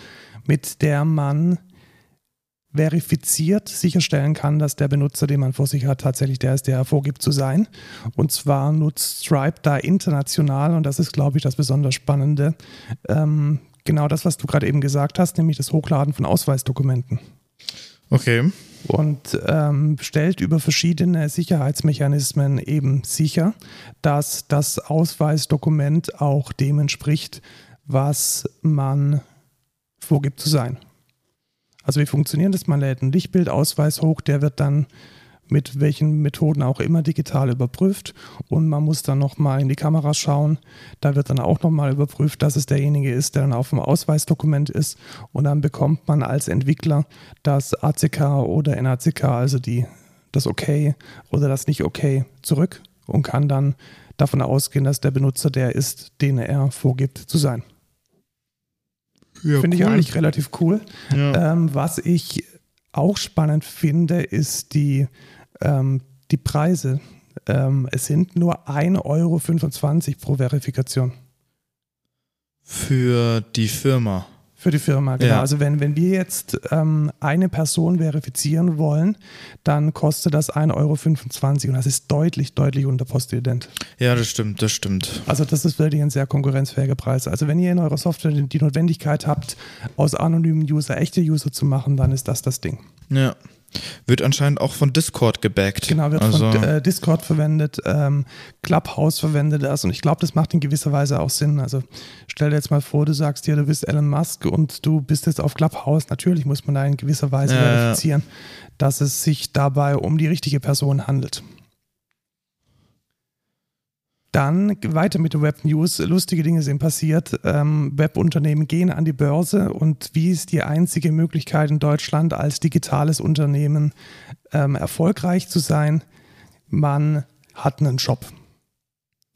mit der man verifiziert sicherstellen kann, dass der Benutzer, den man vor sich hat, tatsächlich der ist, der er vorgibt zu sein. Und zwar nutzt Stripe da international, und das ist, glaube ich, das besonders Spannende, ähm, genau das, was du gerade eben gesagt hast, nämlich das Hochladen von Ausweisdokumenten Okay. und ähm, stellt über verschiedene Sicherheitsmechanismen eben sicher, dass das Ausweisdokument auch dem entspricht, was man vorgibt zu sein. Also wie funktioniert das? Man lädt einen Lichtbildausweis hoch, der wird dann mit welchen Methoden auch immer digital überprüft und man muss dann nochmal in die Kamera schauen. Da wird dann auch nochmal überprüft, dass es derjenige ist, der dann auf dem Ausweisdokument ist und dann bekommt man als Entwickler das ACK oder NACK, also die, das Okay oder das Nicht-Okay zurück und kann dann davon ausgehen, dass der Benutzer der ist, den er vorgibt zu sein. Ja, Finde ich eigentlich relativ cool. Ja. Ähm, was ich auch spannend finde, ist die, ähm, die Preise. Ähm, es sind nur 1,25 Euro pro Verifikation Für die Firma. Für die Firma. Genau. Ja. Also wenn, wenn wir jetzt ähm, eine Person verifizieren wollen, dann kostet das 1,25 Euro und das ist deutlich, deutlich unter Postident. Ja, das stimmt, das stimmt. Also das ist wirklich ein sehr konkurrenzfähiger Preis. Also wenn ihr in eurer Software die Notwendigkeit habt, aus anonymen User echte User zu machen, dann ist das das Ding. Ja. Wird anscheinend auch von Discord gebackt. Genau, wird also, von äh, Discord verwendet, ähm, Clubhouse verwendet das und ich glaube, das macht in gewisser Weise auch Sinn. Also stell dir jetzt mal vor, du sagst dir, du bist Elon Musk und du bist jetzt auf Clubhouse. Natürlich muss man da in gewisser Weise ja. verifizieren, dass es sich dabei um die richtige Person handelt. Dann weiter mit den Web News. Lustige Dinge sind passiert. Ähm, Webunternehmen gehen an die Börse und wie ist die einzige Möglichkeit in Deutschland als digitales Unternehmen ähm, erfolgreich zu sein? Man hat einen Shop.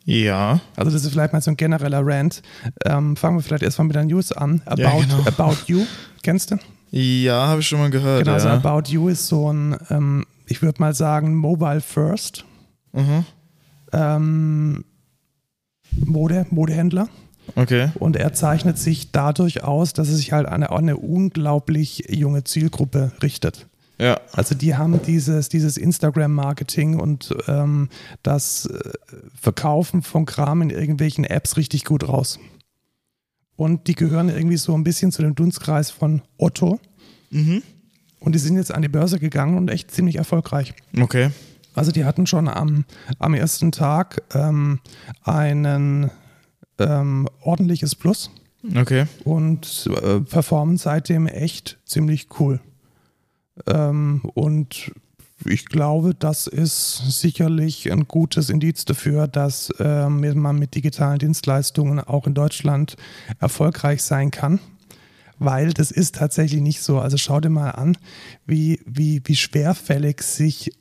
ja. Also das ist vielleicht mal so ein genereller Rant. Ähm, fangen wir vielleicht erstmal mit der News an. About, Ja, genau. About You, kennst du? Ja, habe ich schon mal gehört. Genau, also ja. About You ist so ein, ähm, ich würde mal sagen, Mobile First Mhm. ähm, Mode, Modehändler. Okay. Und er zeichnet sich dadurch aus, dass er sich halt an eine, eine unglaublich junge Zielgruppe richtet. Ja. Also die haben dieses, dieses Instagram-Marketing und ähm, das äh, Verkaufen von Kram in irgendwelchen Apps richtig gut raus. Und die gehören irgendwie so ein bisschen zu dem Dunstkreis von Otto. Mhm. Und die sind jetzt an die Börse gegangen und echt ziemlich erfolgreich. Okay. Also die hatten schon am, am ersten Tag ähm, einen ähm, ordentliches Plus Okay. und äh, performen seitdem echt ziemlich cool. Ähm, und ich glaube, das ist sicherlich ein gutes Indiz dafür, dass ähm, man mit digitalen Dienstleistungen auch in Deutschland erfolgreich sein kann. Weil das ist tatsächlich nicht so. Also schau dir mal an, wie, wie, wie schwerfällig sich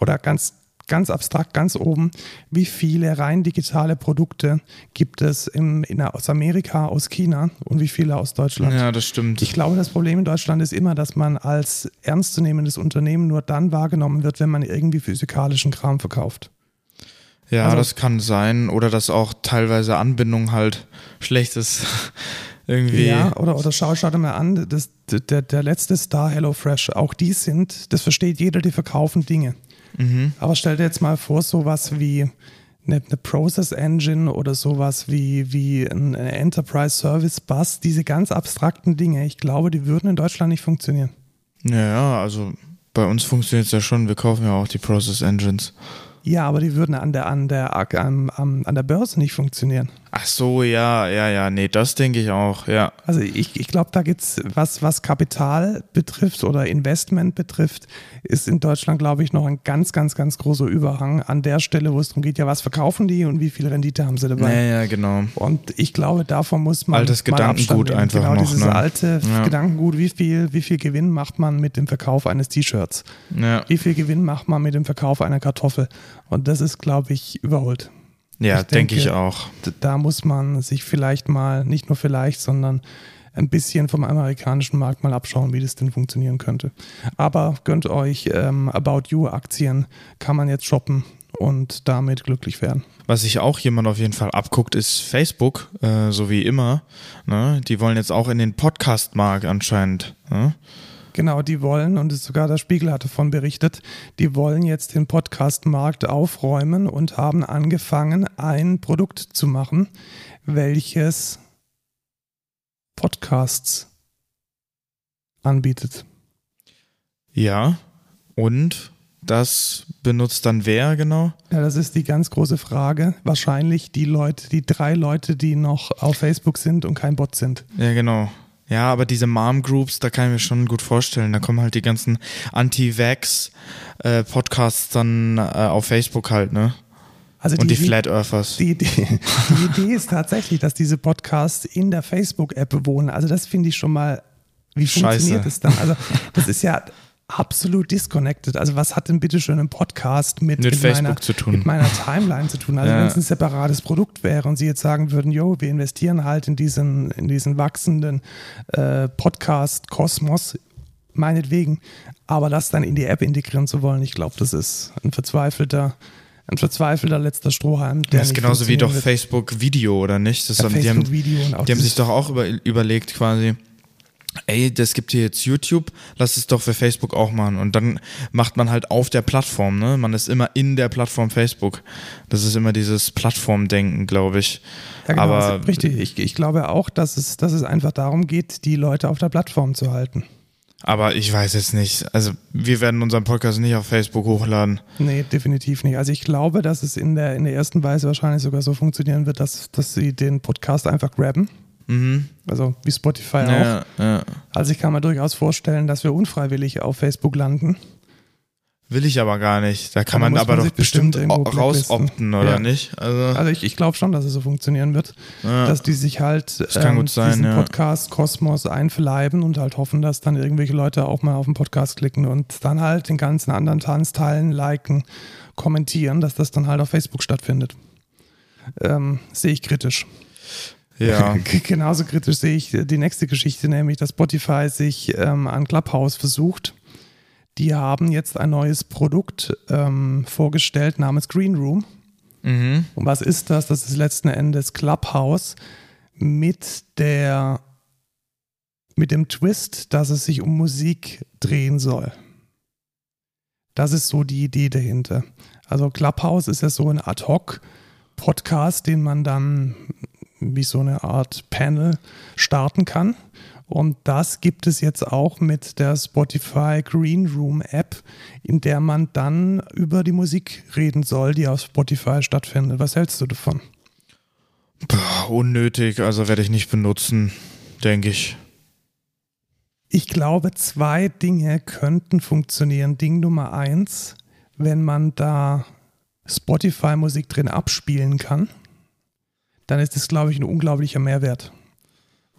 oder ganz, ganz abstrakt, ganz oben, wie viele rein digitale Produkte gibt es im, in, aus Amerika, aus China und wie viele aus Deutschland. Ja, das stimmt. Ich glaube, das Problem in Deutschland ist immer, dass man als ernstzunehmendes Unternehmen nur dann wahrgenommen wird, wenn man irgendwie physikalischen Kram verkauft. Ja, Also- das kann sein. Oder dass auch teilweise Anbindung halt schlecht ist. Irgendwie. Ja, oder, oder schau, schau dir mal an, das, der, der letzte Star HelloFresh, auch die sind, das versteht jeder, die verkaufen Dinge. Mhm. Aber stell dir jetzt mal vor, sowas wie eine, eine Process Engine oder sowas wie, wie ein Enterprise Service Bus, diese ganz abstrakten Dinge, ich glaube, die würden in Deutschland nicht funktionieren. Ja, ja, also bei uns funktioniert es ja schon. Wir kaufen ja auch die Process Engines. Ja, aber die würden an der, an der, am, am, an der Börse nicht funktionieren. Ach so, ja, ja, ja, nee, das denke ich auch, ja. Also ich, ich glaube, da gibt es, was, was Kapital betrifft oder Investment betrifft, ist in Deutschland, glaube ich, noch ein ganz, ganz, ganz großer Überhang an der Stelle, wo es darum geht, ja, was verkaufen die und wie viel Rendite haben sie dabei. Ja, ja, genau. Und ich glaube, davon muss man. Altes Gedankengut einfach Genau, noch, dieses ne? alte Ja. Gedankengut, wie viel, wie viel Gewinn macht man mit dem Verkauf eines T-Shirts? Ja, Wie viel Gewinn macht man mit dem Verkauf einer Kartoffel? Und das ist, glaube ich, überholt. Ja Ich denke ich denke- auch. Da muss man sich vielleicht mal, nicht nur vielleicht, sondern ein bisschen vom amerikanischen Markt mal abschauen, wie das denn funktionieren könnte. Aber gönnt euch ähm, About You Aktien, kann man jetzt shoppen und damit glücklich werden. Was sich auch jemand auf jeden Fall abguckt, ist Facebook, äh, so wie immer. Ne? Die wollen jetzt auch in den Podcast-Markt anscheinend. Ne? Genau, die wollen, und es sogar der Spiegel hat davon berichtet, die wollen jetzt den Podcast-Markt aufräumen und haben angefangen, ein Produkt zu machen, welches Podcasts anbietet. Ja, und das benutzt dann wer genau? Ja, das ist die ganz große Frage. Wahrscheinlich die Leute, die drei Leute, die noch auf Facebook sind und kein Bot sind. Ja, genau. Ja, aber diese Mom-Groups, da kann ich mir schon gut vorstellen. Da kommen halt die ganzen Anti-Vax-Podcasts dann äh, auf Facebook halt, ne? Also Und die, die, Flat Earthers. Die Idee, die Idee ist tatsächlich, dass diese Podcasts in der Facebook-App wohnen. Also das finde ich schon mal, wie Scheiße. funktioniert das dann? Also das ist ja absolut disconnected. Also was hat denn bitte schon ein Podcast mit, Mit Facebook meiner, zu tun. mit meiner Timeline zu tun? Also Ja. wenn es ein separates Produkt wäre und sie jetzt sagen würden, jo, wir investieren halt in diesen, in diesen wachsenden äh, Podcast-Kosmos, meinetwegen, aber das dann in die App integrieren zu wollen, ich glaube, das ist ein verzweifelter, ein verzweifelter letzter Strohhalm. Der Das ist genauso wie doch wird. Facebook Video, oder nicht? Das Ja, haben, die haben, Facebook-Video und auch die haben sich doch auch über, überlegt quasi, ey, das gibt hier jetzt YouTube, lass es doch für Facebook auch machen. Und dann macht man halt auf der Plattform, ne? Man ist immer in der Plattform Facebook. Das ist immer dieses Plattformdenken, glaube ich. Ja, genau, Aber richtig. Ich, ich glaube auch, dass es, dass es einfach darum geht, die Leute auf der Plattform zu halten. Aber ich weiß jetzt nicht. Also wir werden unseren Podcast nicht auf Facebook hochladen. Nee, definitiv nicht. Also ich glaube, dass es in der, in der ersten Weise wahrscheinlich sogar so funktionieren wird, dass, dass sie den Podcast einfach grabben. Mhm. Also wie Spotify auch. Ja. Also ich kann mir durchaus vorstellen, dass wir unfreiwillig auf Facebook landen. Will ich aber gar nicht. Da kann Aber man aber man doch bestimmt bestimmt, rausopten, oder Ja. nicht? Also, Also ich, ich glaube schon, dass es so funktionieren wird, ja. dass die sich halt gut sein, diesen ja. Podcast-Kosmos einverleiben und halt hoffen, dass dann irgendwelche Leute auch mal auf den Podcast klicken und dann halt den ganzen anderen Tanz teilen, liken, kommentieren, dass das dann halt auf Facebook stattfindet. Ähm, sehe ich kritisch. Ja. Genauso kritisch sehe ich die nächste Geschichte, nämlich dass Spotify sich ähm, an Clubhouse versucht. Die haben jetzt ein neues Produkt ähm, vorgestellt namens Green Room. Mhm. Und was ist das? Das ist letzten Endes Clubhouse mit der mit dem Twist, dass es sich um Musik drehen soll. Das ist so die Idee dahinter. Also Clubhouse ist ja so ein Ad-Hoc-Podcast, den man dann wie so eine Art Panel starten kann. Und das gibt es jetzt auch mit der Spotify Green Room App, in der man dann über die Musik reden soll, die auf Spotify stattfindet. Was hältst du davon? Boah, unnötig, also werde ich nicht benutzen, denke ich. Ich glaube, zwei Dinge könnten funktionieren. Ding Nummer eins, wenn man da Spotify-Musik drin abspielen kann, dann ist das, glaube ich, ein unglaublicher Mehrwert.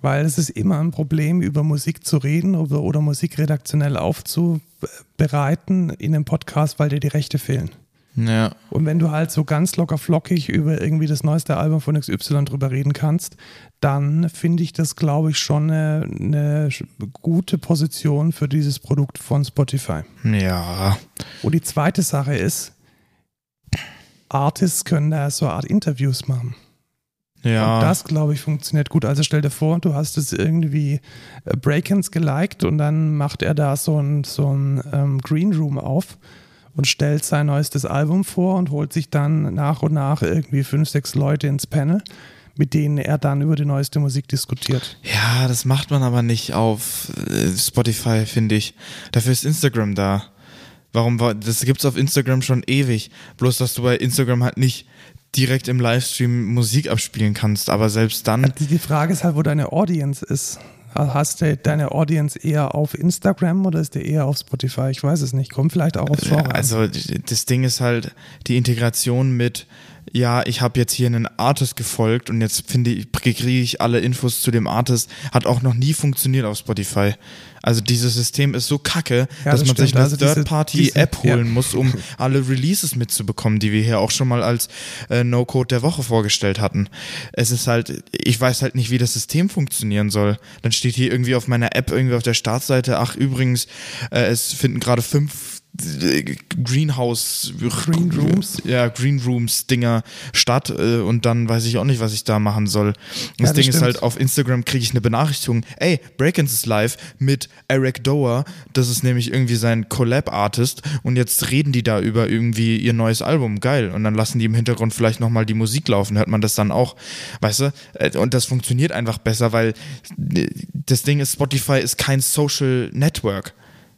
Weil es ist immer ein Problem, über Musik zu reden oder, oder Musik redaktionell aufzubereiten in einem Podcast, weil dir die Rechte fehlen. Ja, Und wenn du halt so ganz locker flockig über irgendwie das neueste Album von XY drüber reden kannst, dann finde ich das, glaube ich, schon eine, eine gute Position für dieses Produkt von Spotify. ja, Und die zweite Sache ist, Artists können da so eine Art Interviews machen. Ja. Und das, glaube ich, funktioniert gut. Also stell dir vor, du hast es irgendwie äh, Breakins geliked und dann macht er da so ein, so ein ähm, Green Room auf und stellt sein neuestes Album vor und holt sich dann nach und nach irgendwie fünf, sechs Leute ins Panel, mit denen er dann über die neueste Musik diskutiert. Ja, das macht man aber nicht auf äh, Spotify, finde ich. Dafür ist Instagram da. Warum war, das gibt's auf Instagram schon ewig. Bloß, dass du bei Instagram halt nicht direkt im Livestream Musik abspielen kannst. Aber selbst dann. Die Frage ist halt, wo deine Audience ist. Hast du deine Audience eher auf Instagram oder ist der eher auf Spotify? Ich weiß es nicht. Kommt vielleicht auch aufs Genre. Also das Ding ist halt die Integration mit ja, ich habe jetzt hier einen Artist gefolgt und jetzt finde ich, kriege ich alle Infos zu dem Artist, hat auch noch nie funktioniert auf Spotify. Also dieses System ist so kacke, ja, dass das man stimmt. sich eine also Third-Party-App holen ja. muss, um alle Releases mitzubekommen, die wir hier auch schon mal als äh, No-Code der Woche vorgestellt hatten. Es ist halt, ich weiß halt nicht, wie das System funktionieren soll. Dann steht hier irgendwie auf meiner App irgendwie auf der Startseite, ach übrigens, äh, es finden gerade fünf Greenhouse Green Rooms? ja Green Rooms Dinger statt äh, und dann weiß ich auch nicht was ich da machen soll. Das, ja, das Ding stimmt. ist halt auf Instagram kriege ich eine Benachrichtigung. Ey Breakins ist live mit Eric Doer das ist nämlich irgendwie sein Collab Artist und jetzt reden die da über irgendwie ihr neues Album. Geil. Und dann lassen die im Hintergrund vielleicht nochmal die Musik laufen hört man das dann auch. Weißt du? Äh, und das funktioniert einfach besser weil äh, das Ding ist Spotify ist kein Social Network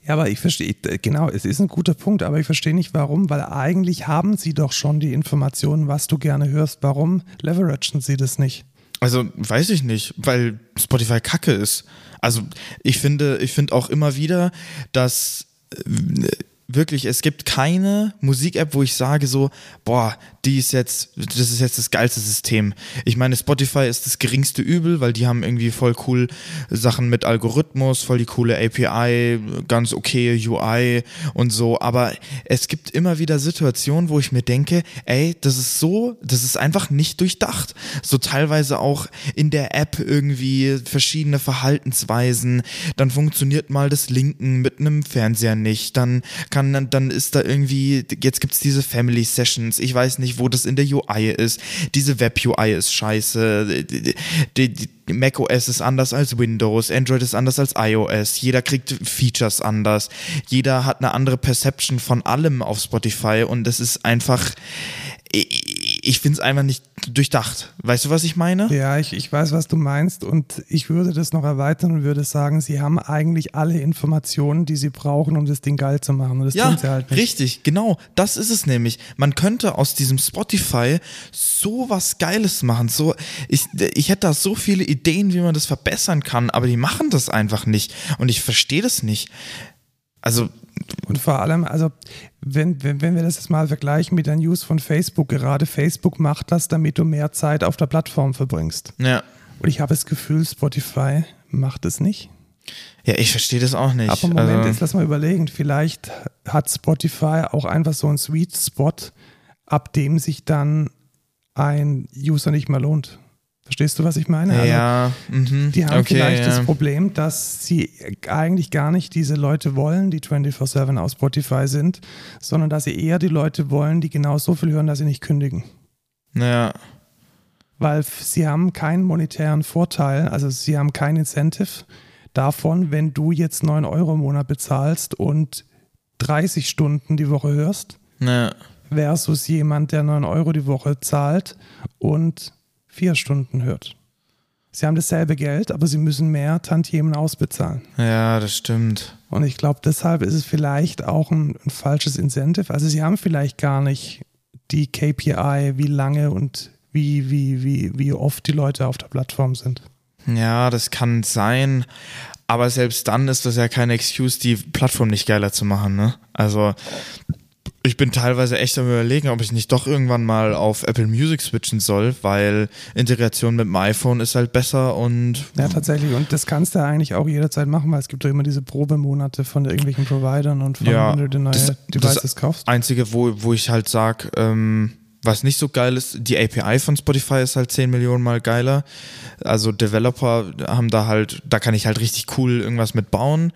ja, aber ich verstehe, genau, es ist ein guter Punkt, aber ich verstehe nicht warum, weil eigentlich haben sie doch schon die Informationen, was du gerne hörst. Warum leveragen sie das nicht? Also, weiß ich nicht, weil Spotify kacke ist. Also, ich finde, ich finde auch immer wieder, dass äh, wirklich, es gibt keine Musik-App, wo ich sage so, boah, die ist jetzt, das ist jetzt das geilste System. Ich meine, Spotify ist das geringste Übel, weil die haben irgendwie voll cool Sachen mit Algorithmus, voll die coole API, ganz okay UI und so. Aber es gibt immer wieder Situationen, wo ich mir denke, ey, das ist so, das ist einfach nicht durchdacht. So teilweise auch in der App irgendwie verschiedene Verhaltensweisen. Dann funktioniert mal das Linken mit einem Fernseher nicht. Dann kann, dann, ist da irgendwie, jetzt gibt's diese Family Sessions. Ich weiß nicht, nicht, wo das in der UI ist. Diese Web-UI ist scheiße. Die, die, Mac OS ist anders als Windows, Android ist anders als iOS, jeder kriegt Features anders, jeder hat eine andere Perception von allem auf Spotify und es ist einfach, ich finde es einfach nicht durchdacht. Weißt du, was ich meine? Ja, ich, ich weiß, was du meinst und ich würde das noch erweitern und würde sagen, sie haben eigentlich alle Informationen, die sie brauchen, um das Ding geil zu machen. Und das ja, tun sie halt nicht. richtig, genau. Das ist es nämlich. Man könnte aus diesem Spotify so was Geiles machen. So, ich, ich hätte da so viele Ideen, wie man das verbessern kann, aber die machen das einfach nicht. Und ich verstehe das nicht. Also. Und vor allem, also wenn, wenn, wenn wir das jetzt mal vergleichen mit der News von Facebook, gerade Facebook macht das, damit du mehr Zeit auf der Plattform verbringst. Ja. Und ich habe das Gefühl, Spotify macht es nicht. Ja, ich verstehe das auch nicht. Aber Moment, also, jetzt lass mal überlegen. Vielleicht hat Spotify auch einfach so einen Sweet Spot, ab dem sich dann ein User nicht mehr lohnt. Verstehst du, was ich meine? Also, ja. Mhm. Die haben okay, vielleicht ja. das Problem, dass sie eigentlich gar nicht diese Leute wollen, die 24-7 auf Spotify sind, sondern dass sie eher die Leute wollen, die genau so viel hören, dass sie nicht kündigen. Ja. Weil sie haben keinen monetären Vorteil, also sie haben kein Incentive davon, wenn du jetzt 9 Euro im Monat bezahlst und 30 Stunden die Woche hörst. Ja. Versus jemand, der 9 Euro die Woche zahlt und vier Stunden hört. Sie haben dasselbe Geld, aber sie müssen mehr Tantiemen ausbezahlen. Ja, das stimmt. Und ich glaube, deshalb ist es vielleicht auch ein, ein, falsches Incentive. Also sie haben vielleicht gar nicht die KPI, wie lange und wie, wie, wie, wie oft die Leute auf der Plattform sind. Ja, das kann sein. Aber selbst dann ist das ja keine Excuse, die Plattform nicht geiler zu machen. Ne? Also ich bin teilweise echt am überlegen, ob ich nicht doch irgendwann mal auf Apple Music switchen soll, weil Integration mit dem iPhone ist halt besser und. Ja, tatsächlich. Und das kannst du ja eigentlich auch jederzeit machen, weil es gibt doch immer diese Probemonate von irgendwelchen Providern und von, ja, wenn du den neue Devices das kaufst. Einzige, wo, wo ich halt sage, ähm, was nicht so geil ist, die API von Spotify ist halt 10 Millionen Mal geiler. Also Developer haben da halt, da kann ich halt richtig cool irgendwas mitbauen.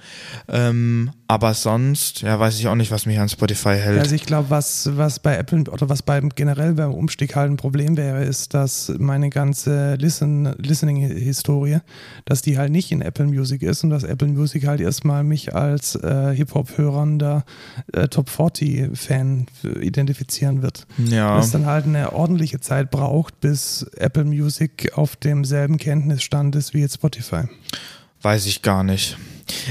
Ähm, aber sonst, ja, weiß ich auch nicht, was mich an Spotify hält. Also ich glaube, was, was bei Apple oder was beim generell beim Umstieg halt ein Problem wäre, ist, dass meine ganze Listen, Listening-Historie, dass die halt nicht in Apple Music ist und dass Apple Music halt erstmal mich als äh, Hip-Hop-hörender äh, Top 40-Fan identifizieren wird. Ja. Das dann halt eine ordentliche Zeit braucht, bis Apple Music auf demselben Kenntnisstand ist wie jetzt Spotify. Weiß ich gar nicht.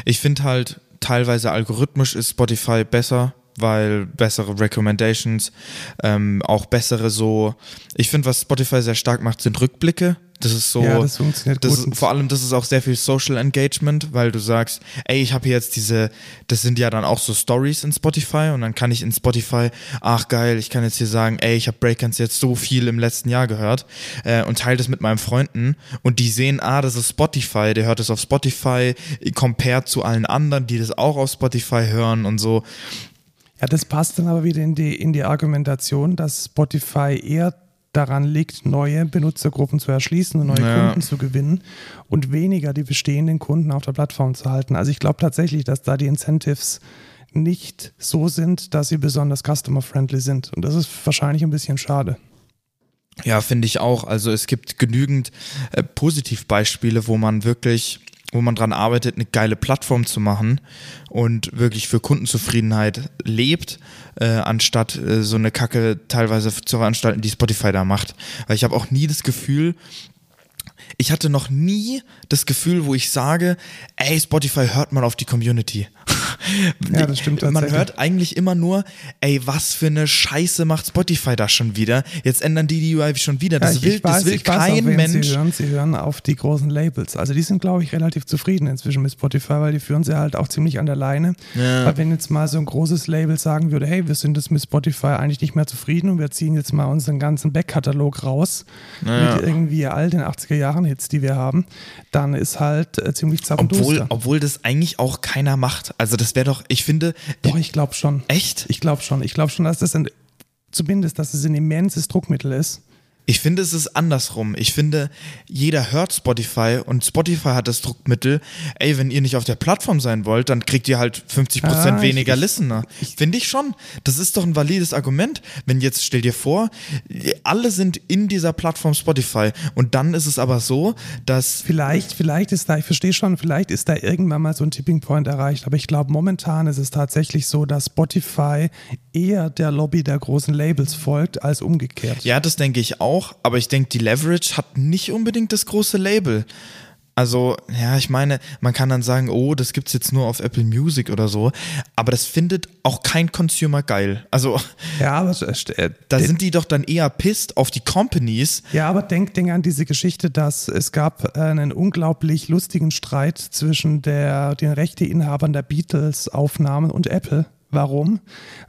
Ich finde halt, teilweise algorithmisch ist Spotify besser. Weil bessere Recommendations, ähm, auch bessere so, ich finde, was Spotify sehr stark macht, sind Rückblicke. Das ist so, Ja, das funktioniert das gut. ist, vor allem das ist auch sehr viel Social Engagement, weil du sagst, ey, ich habe hier jetzt diese, das sind ja dann auch so Stories in Spotify und dann kann ich in Spotify, ach geil, ich kann jetzt hier sagen, ey, ich habe Breakdance jetzt so viel im letzten Jahr gehört äh, und teile das mit meinen Freunden und die sehen, ah, das ist Spotify, der hört das auf Spotify, compared zu allen anderen, die das auch auf Spotify hören und so. Ja, das passt dann aber wieder in die, in die Argumentation, dass Spotify eher daran liegt, neue Benutzergruppen zu erschließen und neue Ja. Kunden zu gewinnen und weniger die bestehenden Kunden auf der Plattform zu halten. Also ich glaube tatsächlich, dass da die Incentives nicht so sind, dass sie besonders customer-friendly sind. Und das ist wahrscheinlich ein bisschen schade. Ja, finde ich auch. Also es gibt genügend äh, Positivbeispiele, wo man wirklich, wo man dran arbeitet, eine geile Plattform zu machen und wirklich für Kundenzufriedenheit lebt, äh, anstatt äh, so eine Kacke teilweise zu veranstalten, die Spotify da macht. Weil ich habe auch nie das Gefühl, ich hatte noch nie das Gefühl, wo ich sage, ey, Spotify hört mal auf die Community. Ja, das stimmt Man hört eigentlich immer nur, ey, was für eine Scheiße macht Spotify da schon wieder? Jetzt ändern die die UI schon wieder. Das Ja, ich- will, ich weiß, das will weiß kein wen Mensch. Sie hören. Sie hören auf die großen Labels. Also die sind, glaube ich, relativ zufrieden inzwischen mit Spotify, weil die führen sie halt auch ziemlich an der Leine. Ja. Weil wenn jetzt mal so ein großes Label sagen würde, hey, wir sind jetzt mit Spotify eigentlich nicht mehr zufrieden und wir ziehen jetzt mal unseren ganzen Backkatalog raus Ja. mit irgendwie all den 80er Jahren Hits, die wir haben, dann ist halt äh, ziemlich Obwohl, zappenduster. obwohl das eigentlich auch keiner macht. Also das wäre doch, ich finde, Doch, ich glaube schon. echt? Ich glaube schon. Ich glaube schon, dass das ein, zumindest, dass es ein immenses Druckmittel ist. Ich finde, es ist andersrum. Ich finde, jeder hört Spotify und Spotify hat das Druckmittel, ey, wenn ihr nicht auf der Plattform sein wollt, dann kriegt ihr halt 50% Ah, weniger ich- Listener. Finde ich schon. Das ist doch ein valides Argument. Wenn jetzt, stell dir vor, alle sind in dieser Plattform Spotify und dann ist es aber so, dass Vielleicht, vielleicht ist da, ich verstehe schon, vielleicht ist da irgendwann mal so ein Tipping Point erreicht, aber ich glaube, momentan ist es tatsächlich so, dass Spotify eher der Lobby der großen Labels folgt als umgekehrt. Ja, das denke ich auch, aber ich denke, die Leverage hat nicht unbedingt das große Label. Also, ja, ich meine, man kann dann sagen, oh, das gibt's jetzt nur auf Apple Music oder so, aber das findet auch kein Consumer geil. Also, Ja, aber äh, da sind die doch dann eher pissed auf die Companies. Ja, aber denk, denk an diese Geschichte, dass es gab äh, einen unglaublich lustigen Streit zwischen der, den Rechteinhabern der Beatles-Aufnahmen und Apple. Warum?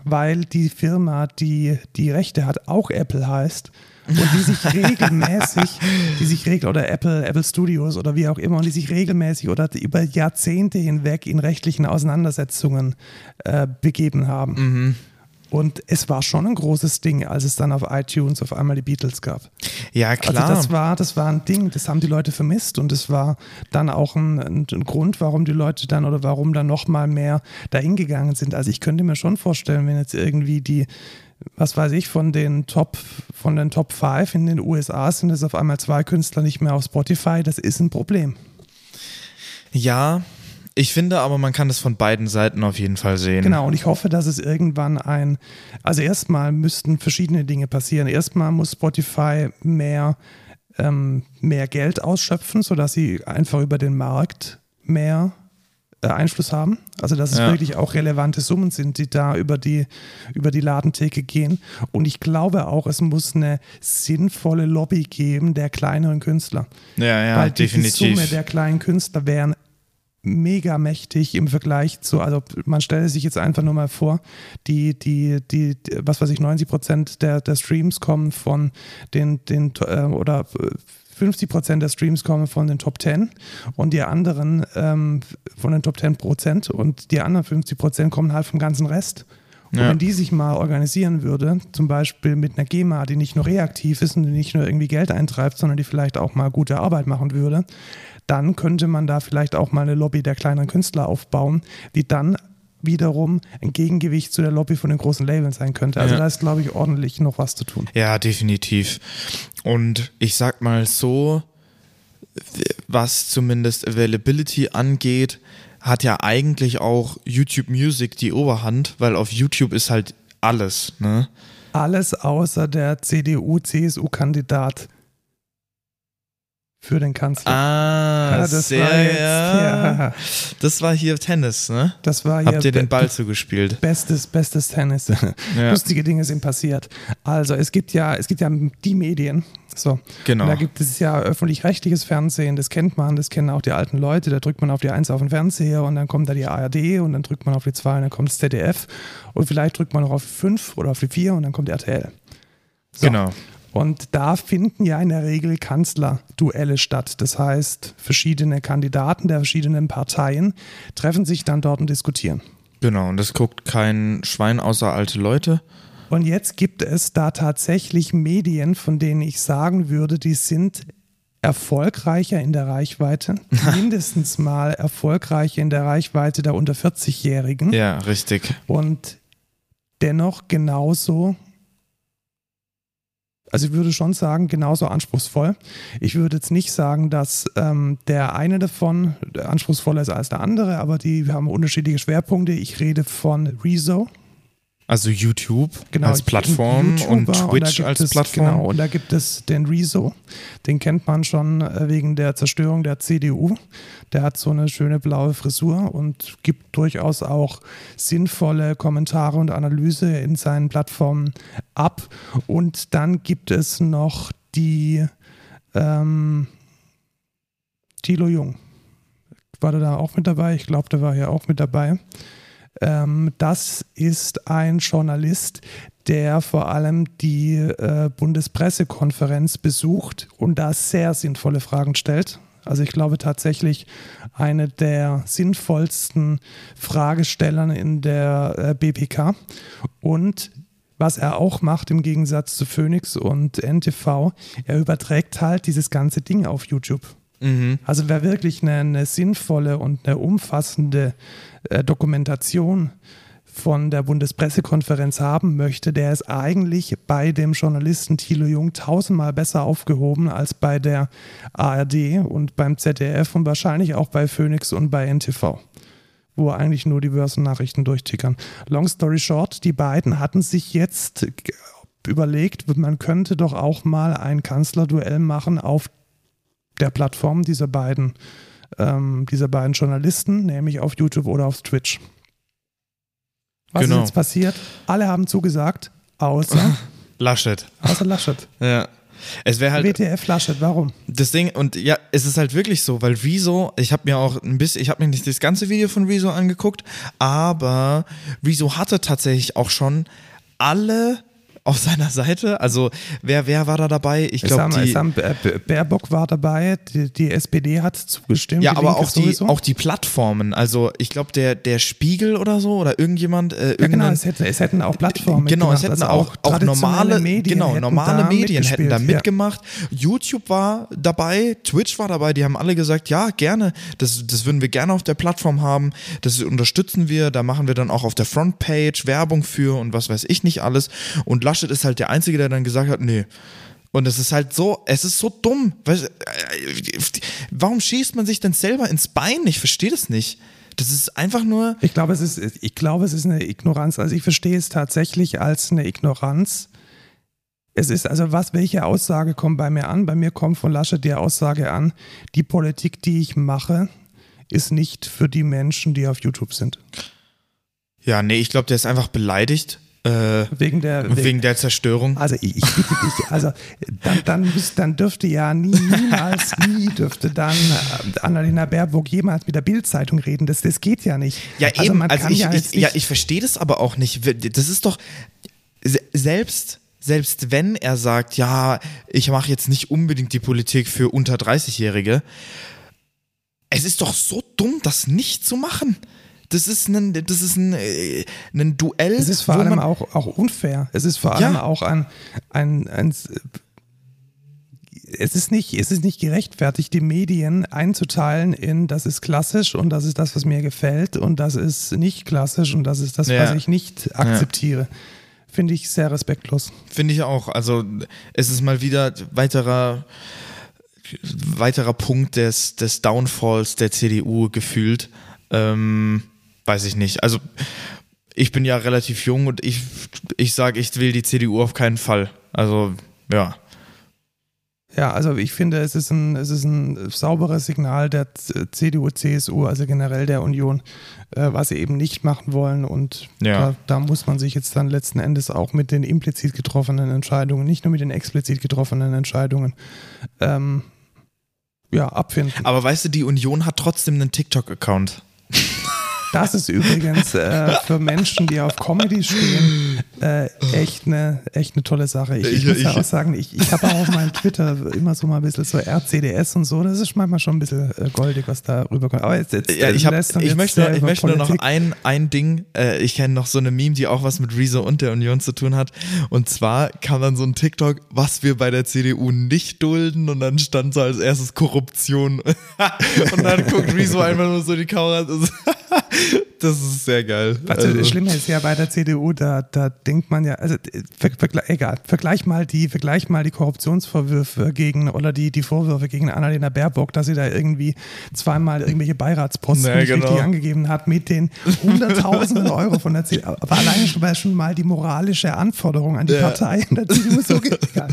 Weil die Firma, die die Rechte hat, auch Apple heißt und die sich regelmäßig, die sich regel oder Apple, Apple Studios oder wie auch immer, und die sich regelmäßig oder über Jahrzehnte hinweg in rechtlichen Auseinandersetzungen äh, begeben haben. Und es war schon ein großes Ding, als es dann auf iTunes auf einmal die Beatles gab. Ja, klar. Also das war, das war ein Ding, das haben die Leute vermisst und es war dann auch ein, ein, ein Grund, warum die Leute dann oder warum dann nochmal mehr dahin gegangen sind. Also ich könnte mir schon vorstellen, wenn jetzt irgendwie die, was weiß ich, von den Top, von den Top 5 in den USA sind es auf einmal zwei Künstler nicht mehr auf Spotify, das ist ein Problem. ja, ich finde aber, man kann es von beiden Seiten auf jeden Fall sehen. Genau, und ich hoffe, dass es irgendwann ein, also erstmal müssten verschiedene Dinge passieren. Erstmal muss Spotify mehr, ähm, mehr Geld ausschöpfen, sodass sie einfach über den Markt mehr Einfluss haben. Also dass es Ja. wirklich auch relevante Summen sind, die da über die, über die Ladentheke gehen. Und ich glaube auch, es muss eine sinnvolle Lobby geben der kleineren Künstler. Ja, ja, Weil die, die definitiv. Summe der kleinen Künstler wären mega mächtig im Vergleich zu, also man stelle sich jetzt einfach nur mal vor, die, die, die, die was weiß ich, 90 Prozent der, der Streams kommen von den, den äh, oder 50 Prozent der Streams kommen von den Top 10 und die anderen ähm, von den Top 10 Prozent und die anderen 50 Prozent kommen halt vom ganzen Rest. Und Ja. wenn die sich mal organisieren würde, zum Beispiel mit einer GEMA, die nicht nur reaktiv ist und die nicht nur irgendwie Geld eintreibt, sondern die vielleicht auch mal gute Arbeit machen würde, dann könnte man da vielleicht auch mal eine Lobby der kleineren Künstler aufbauen, die dann wiederum ein Gegengewicht zu der Lobby von den großen Labels sein könnte. Also Ja. da ist, glaube ich, ordentlich noch was zu tun. Ja, definitiv. Und ich sag mal so, was zumindest Availability angeht, hat ja eigentlich auch YouTube Music die Oberhand, weil auf YouTube ist halt alles, ne? Alles außer der CDU-CSU-Kandidat für den Kanzler. Ah, Ja, das sehr, war jetzt- ja. Das war hier Tennis, ne? Das war hier Habt ihr den Ball zugespielt? Bestes, bestes Tennis. Ja. Lustige Dinge sind passiert. Also es gibt ja, es gibt ja die Medien. So. Genau. Und da gibt es ja öffentlich-rechtliches Fernsehen, das kennt man, das kennen auch die alten Leute. Da drückt man auf die 1 auf den Fernseher und dann kommt da die ARD und dann drückt man auf die 2 und dann kommt das ZDF und vielleicht drückt man noch auf die 5 oder auf die 4 und dann kommt RTL. So. Genau. Und da finden ja in der Regel Kanzlerduelle statt. Das heißt, verschiedene Kandidaten der verschiedenen Parteien treffen sich dann dort und diskutieren. Genau. Und das guckt kein Schwein außer alte Leute. Und jetzt gibt es da tatsächlich Medien, von denen ich sagen würde, die sind erfolgreicher in der Reichweite, mindestens mal erfolgreicher in der Reichweite der unter 40-Jährigen Ja, richtig. und dennoch genauso, also ich würde schon sagen, genauso anspruchsvoll. Ich würde jetzt nicht sagen, dass ähm, der eine davon anspruchsvoller ist als der andere, aber die haben unterschiedliche Schwerpunkte. Ich rede von Rezo, Also YouTube genau, als Plattform YouTuber, und Twitch gibt als es, Plattform. Genau, und da gibt es den Rezo, den kennt man schon äh, wegen der Zerstörung der CDU. Der hat so eine schöne blaue Frisur und gibt durchaus auch sinnvolle Kommentare und Analyse in seinen Plattformen ab. Und dann gibt es noch die ähm, Thilo Jung. War der da auch mit dabei? Ich glaube, der war ja auch mit dabei. Ähm, das ist ein Journalist, der vor allem die äh, Bundespressekonferenz besucht und da sehr sinnvolle Fragen stellt. Also ich glaube tatsächlich eine der sinnvollsten Fragestellern in der äh, BPK. Und was er auch macht im Gegensatz zu Phoenix und NTV, er überträgt halt dieses ganze Ding auf YouTube. Mhm. Also wer wirklich eine, eine sinnvolle und eine umfassende äh, Dokumentation von der Bundespressekonferenz haben möchte, der ist eigentlich bei dem Journalisten Thilo Jung tausendmal besser aufgehoben als bei der ARD und beim ZDF und wahrscheinlich auch bei Phoenix und bei NTV wo eigentlich nur die Börsennachrichten durchtickern. Long story short, die beiden hatten sich jetzt überlegt, man könnte doch auch mal ein Kanzlerduell machen auf der Plattform dieser beiden, ähm, dieser beiden Journalisten, nämlich auf YouTube oder auf Twitch. Was Genau. ist jetzt passiert? Alle haben zugesagt, außer, Laschet. außer Laschet. Ja. Es wäre halt WTF Laschet, warum? das Ding und ja, es ist halt wirklich so, weil Rezo, ich habe mir auch ein bisschen, ich habe mir nicht das ganze Video von Rezo angeguckt, aber Rezo hatte tatsächlich auch schon alle auf seiner Seite. Also wer wer war da dabei? Ich glaube die haben, äh, Baerbock war dabei, die, die SPD hat zugestimmt. ja, aber Linke auch die, auch die Plattformen. Also ich glaube, der, der Spiegel oder so oder irgendjemand, äh, Ja, genau, es, hätte, es hätten auch Plattformen Genau, es mitgemacht, hätten also auch, auch normale Medien genau, hätten normale da Medien hätten da mitgespielt, ja. mitgemacht. YouTube war dabei, Twitch war dabei, die haben alle gesagt, ja, gerne, das, das würden wir gerne auf der Plattform haben, das unterstützen wir, da machen wir dann auch auf der Frontpage Werbung für und was weiß ich nicht alles. Und Laschet ist halt der Einzige, der dann gesagt hat, nee. Und es ist halt so, es ist so dumm. Äh, warum schießt man sich denn selber ins Bein? Ich verstehe das nicht. Das ist einfach nur, Ich glaube, es ist, ich glaube, es ist eine Ignoranz. Also ich verstehe es tatsächlich als eine Ignoranz. Es ist also was, welche Aussage kommt bei mir an? Bei mir kommt von Laschet die Aussage an, die Politik, die ich mache, ist nicht für die Menschen, die auf YouTube sind. ja, nee, ich glaube, der ist einfach beleidigt. Äh, Wegen der, wegen der Zerstörung. Also ich, ich dich, also dann, dann, dann dürfte ja nie, niemals, nie dürfte dann äh, Annalena Baerbock jemals mit der Bildzeitung reden. Das, das geht ja nicht. Ja, also eben. Also kann ich, ja, ich, ja, ich verstehe das aber auch nicht. Das ist doch se- selbst. Selbst wenn er sagt, ja, ich mache jetzt nicht unbedingt die Politik für unter 30-Jährige, es ist doch so dumm, das nicht zu machen. Das ist ein, das ist ein, äh, ein Duell. Es ist vor allem auch, auch unfair. Es ist vor allem Ja. auch ein, ein, ein es ist nicht, es ist nicht gerechtfertigt, die Medien einzuteilen in das ist klassisch und das ist das, was mir gefällt und das ist nicht klassisch und das ist das, Ja. was ich nicht akzeptiere. Finde ich sehr respektlos. Finde ich auch. Also es ist mal wieder weiterer weiterer Punkt des, des Downfalls der CDU gefühlt. Ähm, weiß ich nicht. Also ich bin ja relativ jung und ich, ich sage, ich will die CDU auf keinen Fall. Also ja. Ja, also ich finde, es ist ein, es ist ein sauberes Signal der CDU, CSU, also generell der Union, äh, was sie eben nicht machen wollen. Und Ja. da, da muss man sich jetzt dann letzten Endes auch mit den implizit getroffenen Entscheidungen, nicht nur mit den explizit getroffenen Entscheidungen, ähm, ja, abfinden. Aber weißt du, die Union hat trotzdem einen TikTok-Account. Das ist übrigens äh, für Menschen, die auf Comedy stehen, äh, echt eine echt eine tolle Sache. Ich, ich, Ich- muss ja auch sagen, ich, ich habe auch auf meinem Twitter immer so mal ein bisschen so RCDS und so. Das ist manchmal schon ein bisschen äh, goldig, was da rüberkommt. Aber jetzt, jetzt Ja, ich, hab, ich jetzt möchte, ich möchte nur noch ein, ein Ding. Äh, ich kenne noch so eine Meme, die auch was mit Rezo und der Union zu tun hat. Und zwar kam dann so ein TikTok, was wir bei der CDU nicht dulden. Und dann stand so als erstes Korruption. und dann guckt Rezo einfach nur so die Kamera. Das ist sehr geil. Was Also, das Schlimme ist ja bei der CDU, da, da denkt man ja, also ver, vergle egal, vergleich mal die, vergleich mal die Korruptionsvorwürfe gegen oder die, die Vorwürfe gegen Annalena Baerbock, dass sie da irgendwie zweimal irgendwelche Beiratsposten Ja, nicht genau. richtig angegeben hat mit den Hunderttausenden Euro von der CDU. Aber alleine schon mal, schon mal die moralische Anforderung an die Ja. Partei in der CDU so egal.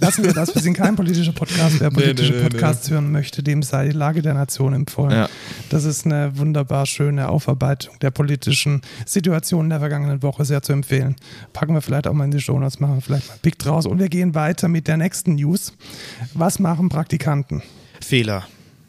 Lassen wir das, wir sind kein politischer Podcast. Wer Nee, politische nee, nee, Podcasts hören möchte, dem sei die Lage der Nation empfohlen. Ja. Das ist eine wunderbar schöne Aufarbeitung der politischen Situation der vergangenen Woche sehr zu empfehlen. Packen wir vielleicht auch mal in die Show Notes, machen wir vielleicht mal einen Pick draus. Und wir gehen weiter mit der nächsten News. Was machen Praktikanten? Fehler.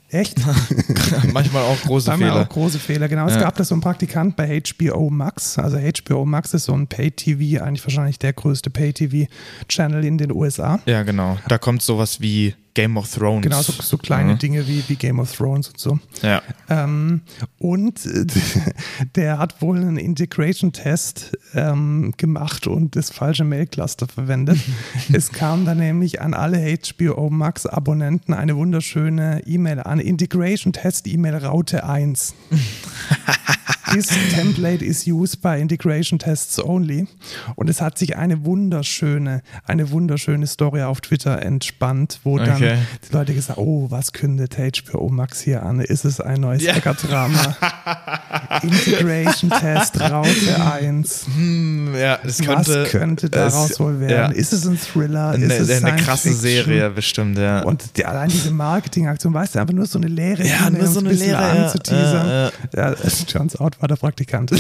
Echt? Manchmal auch große wir Fehler. auch große Fehler. Genau, es Ja. gab da so einen Praktikant bei HBO Max. Also HBO Max ist so ein Pay-TV, eigentlich wahrscheinlich der größte Pay-TV-Channel in den USA. Ja, genau. Da kommt sowas wie Game of Thrones. Genau, so, so kleine Ja. Dinge wie, wie Game of Thrones und so. Ja. Ähm, und äh, der hat wohl einen Integration-Test ähm, gemacht und das falsche Mail-Cluster verwendet. es kam dann nämlich an alle HBO Max-Abonnenten eine wunderschöne E-Mail an. Integration-Test-E-Mail Raute 1. This template is used by integration tests only. Und es hat sich eine wunderschöne, eine wunderschöne Story auf Twitter entspannt, wo dann Okay. die Leute gesagt oh, was kündet HBO Max hier an? Ist es ein neues Ja. Hacker-Drama? Integration Test, Raute 1. Hm, ja, es könnte. was könnte daraus es- wohl werden? Ja. Ist es ein Thriller? Eine, ist es eine krasse Fiction? Serie, bestimmt, ja. Und die, allein diese Marketingaktion, weißt du, einfach nur so eine leere Ja, nur so eine ein ja, anzuteasern. ja, Ja, es- turns out war der Praktikant.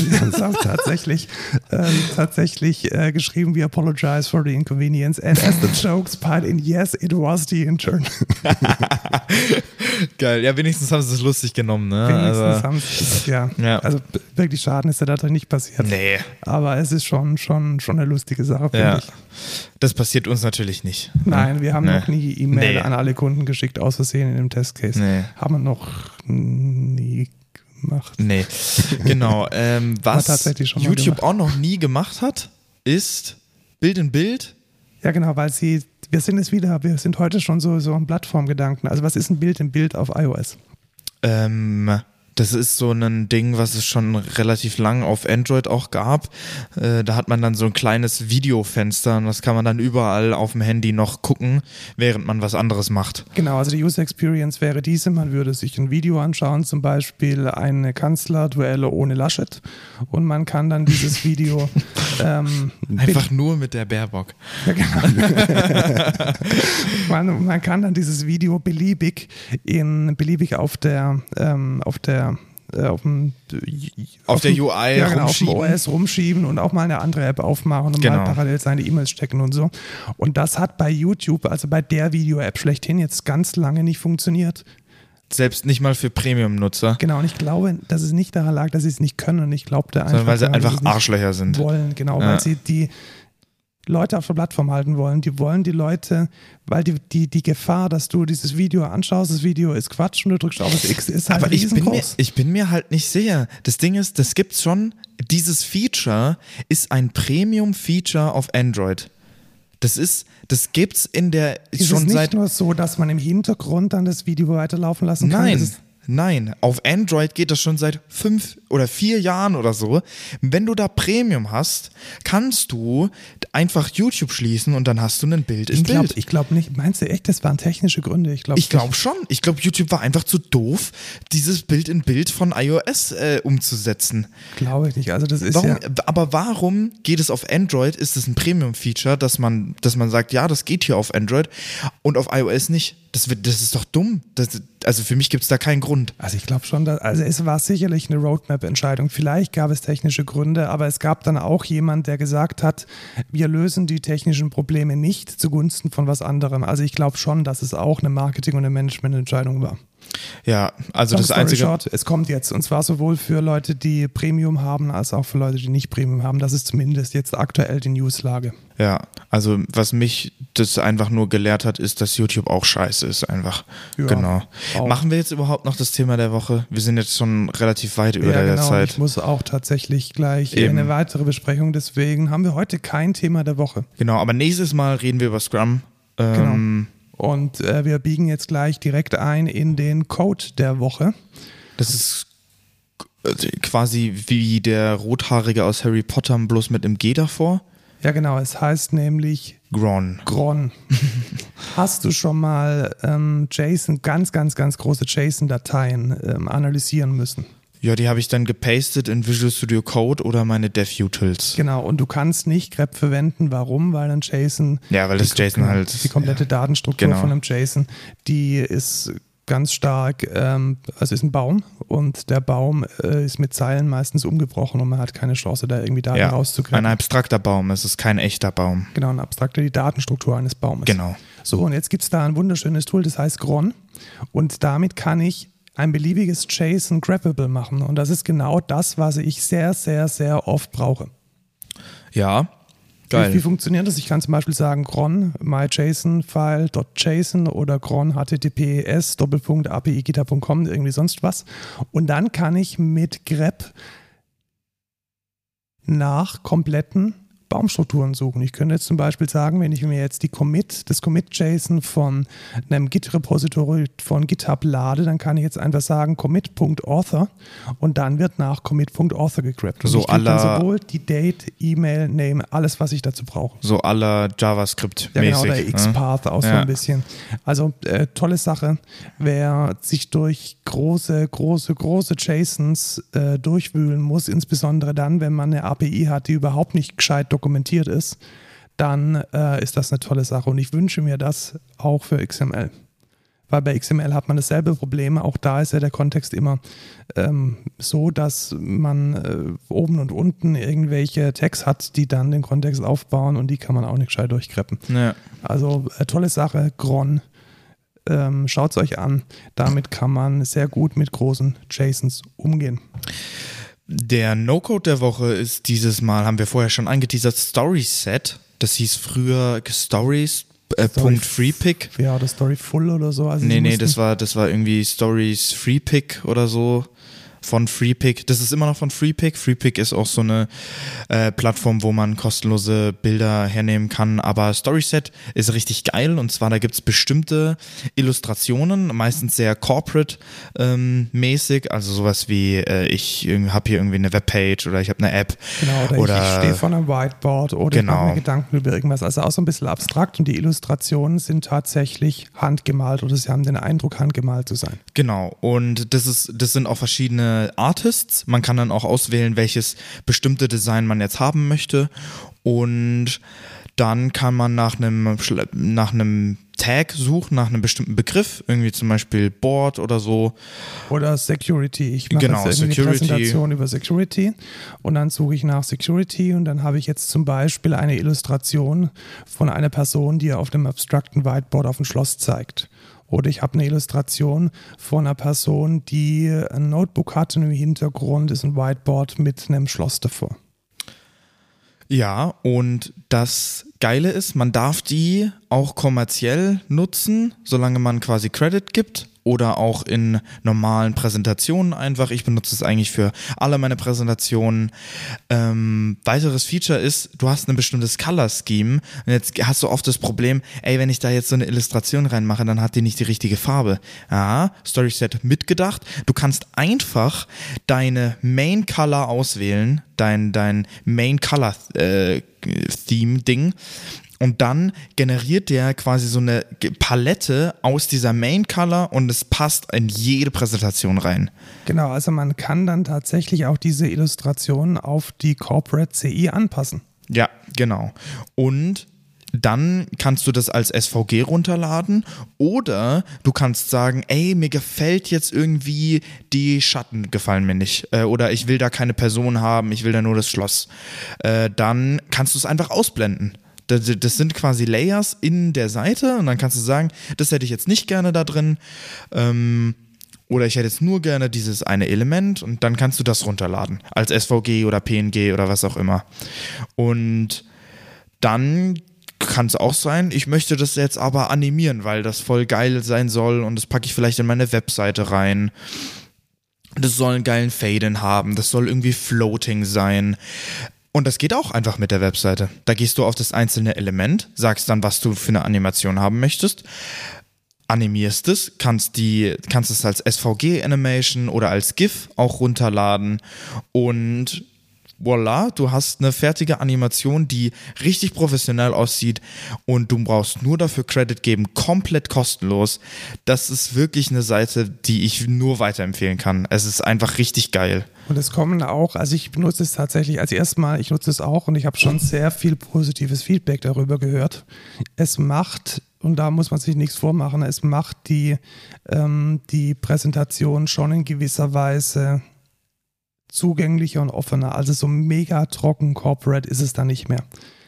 Tatsächlich, ähm, tatsächlich äh, geschrieben, we apologize for the inconvenience and as the jokes part in, yes, it was the intern. Geil. Ja, wenigstens haben sie es lustig genommen, ne? Wenigstens also, haben sie, ja, Ja. also wirklich Schaden ist ja dadurch nicht passiert. nee. Aber es ist schon, schon, schon eine lustige Sache, finde Ja. ich. Das passiert uns natürlich nicht. Nein, wir haben Nee. noch nie E-Mail Nee. an alle Kunden geschickt, aus Versehen in dem Testcase. Nee. Haben wir noch nie gemacht. Nee. Genau. Ähm, was YouTube auch noch nie gemacht hat, ist Bild in Bild. Ja, genau, weil sie, wir sind es wieder, wir sind heute schon so, so am Plattformgedanken. Also was ist ein Bild im Bild auf iOS? Ähm, das ist so ein Ding, was es schon relativ lang auf Android auch gab. Äh, da hat man dann so ein kleines Videofenster und das kann man dann überall auf dem Handy noch gucken, während man was anderes macht. Genau, also die User Experience wäre diese, man würde sich ein Video anschauen, zum Beispiel eine Kanzlerduelle ohne Laschet und man kann dann dieses Video ähm, Einfach nur mit der Baerbock. Ja, genau. man, man kann dann dieses Video beliebig in beliebig auf der ähm, auf der äh, auf, dem, Auf der UI ja, genau, auf dem rumschieben. OS rumschieben und auch mal eine andere App aufmachen und Genau. mal parallel seine E-Mails stecken und so. Und das hat bei YouTube, also bei der Video-App schlechthin, jetzt ganz lange nicht funktioniert. Selbst nicht mal für Premium-Nutzer, Genau, und ich glaube, dass es nicht daran lag, dass sie es nicht können. Und ich glaube, einfach, sondern weil sie einfach Arschlöcher sind. wollen, genau, Ja. weil sie die Leute auf der Plattform halten wollen. Die wollen die Leute, weil die, die, die Gefahr, dass du dieses Video anschaust, das Video ist Quatsch und du drückst auf das X, ist halt Aber ich bin, mir, ich bin mir halt nicht sicher. Das Ding ist, das gibt's schon. Dieses Feature ist ein Premium-Feature auf Android. Das ist, das gibt's in der ist es schon nicht seit. nur so, dass man im Hintergrund dann das Video weiterlaufen lassen kann? Nein, nein. Auf Android geht das schon seit fünf oder vier Jahren oder so. Wenn du da Premium hast, kannst du einfach YouTube schließen und dann hast du ein Bild in Ich glaube Bild. ich glaub nicht. Meinst du echt, das waren technische Gründe? Ich glaube Ich glaube schon. Ich glaube, YouTube war einfach zu doof, dieses Bild in Bild von iOS äh, umzusetzen. Glaube ich nicht. Also das ist Warum, ja. Aber warum geht es auf Android? Ist es ein Premium-Feature, dass man, dass man sagt, ja, das geht hier auf Android und auf iOS nicht? Das, wird, das ist doch dumm. Das, also für mich gibt es da keinen Grund. Also ich glaube schon, dass, also es war sicherlich eine Roadmap-Entscheidung. Vielleicht gab es technische Gründe, aber es gab dann auch jemand, der gesagt hat, wir lösen die technischen Probleme nicht zugunsten von was anderem. Also ich glaube schon, dass es auch eine Marketing- und eine Management-Entscheidung war. Ja, also Long das einzige. short, es kommt jetzt und zwar sowohl für Leute, die Premium haben, als auch für Leute, die nicht Premium haben. Das ist zumindest jetzt aktuell die Newslage. Ja, also was mich das einfach nur gelehrt hat, ist, dass YouTube auch scheiße ist, einfach. Ja, genau. auch. Machen wir jetzt überhaupt noch das Thema der Woche? Wir sind jetzt schon relativ weit über ja, der genau. Zeit. Ich muss auch tatsächlich gleich Eben. eine weitere Besprechung. Deswegen haben wir heute kein Thema der Woche. Genau, aber nächstes Mal reden wir über Scrum. Ähm, Und äh, wir biegen jetzt gleich direkt ein in den Code der Woche. Das ist äh, quasi wie der Rothaarige aus Harry Potter, bloß mit einem G davor. Ja, genau. Es heißt nämlich Gron. Gron. Hast du schon mal ähm, JSON, ganz, ganz, ganz große JSON-Dateien ähm, analysieren müssen? Ja, die habe ich dann gepastet in Visual Studio Code oder meine Dev-Utils. Genau. Und du kannst nicht grep verwenden. Warum? Weil ein JSON Ja, weil das die, JSON halt. die komplette Datenstruktur genau. von einem JSON, die ist ganz stark, ähm, also ist ein Baum und der Baum äh, ist mit Zeilen meistens umgebrochen und man hat keine Chance, da irgendwie Daten ja, rauszukriegen. ein abstrakter Baum, es ist kein echter Baum. Genau, ein abstrakter, die Datenstruktur eines Baumes. Genau. So, und jetzt gibt es da ein wunderschönes Tool, das heißt Gron. Und damit kann ich ein beliebiges JSON grabbable machen. Und das ist genau das, was ich sehr, sehr, sehr oft brauche. Ja, Wie, wie geil. funktioniert das? Ich kann zum Beispiel sagen cron myjson-file.json oder cron https doppelpunkt apigita.com irgendwie sonst was. Und dann kann ich mit grep nach kompletten Baumstrukturen suchen. Ich könnte jetzt zum Beispiel sagen, wenn ich mir jetzt die Commit, das Commit-JSON von einem Git-Repository von GitHub lade, dann kann ich jetzt einfach sagen commit.author und dann wird nach commit.author gegrabt. Und So ich krieg dann aller- sowohl die Date, E-Mail, Name, alles, was ich dazu brauche. So aller Ja, JavaScript-mäßig. genau, der ne? XPath auch so Ja. ein bisschen. Also äh, tolle Sache. Wer sich durch große, große, große JSONs äh, durchwühlen muss, insbesondere dann, wenn man eine API hat, die überhaupt nicht gescheit dokumentiert ist, dann äh, ist das eine tolle Sache. Und ich wünsche mir das auch für XML. Weil bei XML hat man dasselbe Problem. Auch da ist ja der Kontext immer ähm, so, dass man äh, oben und unten irgendwelche Tags hat, die dann den Kontext aufbauen und die kann man auch nicht gescheit durchkreppen. Ja. Also äh, tolle Sache, Gron. Ähm, Schaut es euch an. Damit kann man sehr gut mit großen JSONs umgehen. Der No-Code der Woche ist dieses Mal, haben wir vorher schon angeteasert, Story Set. Das hieß früher Stories. Äh, Story- Punkt Freepick. Ja, oder Story Full oder so. Also Nee, nee, das war, das war irgendwie Stories Freepick oder so. Von Freepick. Das ist immer noch von Freepick. Freepick ist auch so eine äh, Plattform, wo man kostenlose Bilder hernehmen kann. Aber Storyset ist richtig geil. Und zwar, da gibt's bestimmte Illustrationen, meistens sehr corporate-mäßig. also sowas wie, äh, ich habe hier irgendwie eine Webpage oder ich habe eine App. Genau, oder, oder ich, ich stehe vor einem Whiteboard oder ich mache Genau. mir Gedanken über irgendwas. Also auch so ein bisschen abstrakt und die Illustrationen sind tatsächlich handgemalt oder sie haben den Eindruck, handgemalt zu sein. Genau, und das ist, das sind auch verschiedene Artists. Man kann dann auch auswählen, welches bestimmte Design man jetzt haben möchte. Und dann kann man nach einem, nach einem Tag suchen, nach einem bestimmten Begriff, irgendwie zum Beispiel Board oder so. Oder Security. Ich mache Genau, jetzt Security. eine Präsentation über Security und dann suche ich nach Security und dann habe ich jetzt zum Beispiel eine Illustration von einer Person, die auf dem abstrakten Whiteboard auf ein Schloss zeigt. Oder ich habe eine Illustration von einer Person, die ein Notebook hat und im Hintergrund ist ein Whiteboard mit einem Schloss davor. Ja, und das Geile ist, man darf die auch kommerziell nutzen, solange man quasi Credit gibt. Oder auch in normalen Präsentationen einfach. Ich benutze es eigentlich für alle meine Präsentationen. Ähm, weiteres Feature ist, du hast ein bestimmtes Color Scheme und jetzt hast du oft das Problem, ey, wenn ich da jetzt so eine Illustration reinmache, dann hat die nicht die richtige Farbe. Ja, StorySet mitgedacht. Du kannst einfach deine Main Color auswählen, dein, dein Main Color äh, Theme Ding und dann generiert der quasi so eine Palette aus dieser Main Color und es passt in jede Präsentation rein. Genau, also man kann dann tatsächlich auch diese Illustrationen auf die Corporate CI anpassen. Ja, genau. Und dann kannst du das als SVG runterladen oder du kannst sagen, ey, mir gefällt jetzt irgendwie die Schatten gefallen mir nicht äh, oder ich will da keine Person haben, ich will da nur das Schloss. Äh, dann kannst du es einfach ausblenden. Das, sind quasi Layers in der Seite und dann kannst du sagen, das hätte ich jetzt nicht gerne da drin. Ähm, oder ich hätte jetzt nur gerne dieses eine Element und dann kannst du das runterladen. Als SVG oder PNG oder was auch immer. Und dann kann es auch sein, ich möchte das jetzt aber animieren, weil das voll geil sein soll und das packe ich vielleicht in meine Webseite rein. Das soll einen geilen Fade-In haben, das soll irgendwie floating sein. Und das geht auch einfach mit der Webseite. Da gehst du auf das einzelne Element, sagst dann, was du für eine Animation haben möchtest, animierst es, kannst die, kannst es als SVG-Animation oder als GIF auch runterladen und voila, du hast eine fertige Animation, die richtig professionell aussieht und du brauchst nur dafür Credit geben, komplett kostenlos. Das ist wirklich eine Seite, die ich nur weiterempfehlen kann. Es ist einfach richtig geil. Und es kommen auch, also ich benutze es tatsächlich als erstes Mal, ich nutze es auch und ich habe schon sehr viel positives Feedback darüber gehört. Es macht, und da muss man sich nichts vormachen, es macht die, ähm, die Präsentation schon in gewisser Weise zugänglicher und offener. Also so mega trocken corporate ist es da nicht mehr.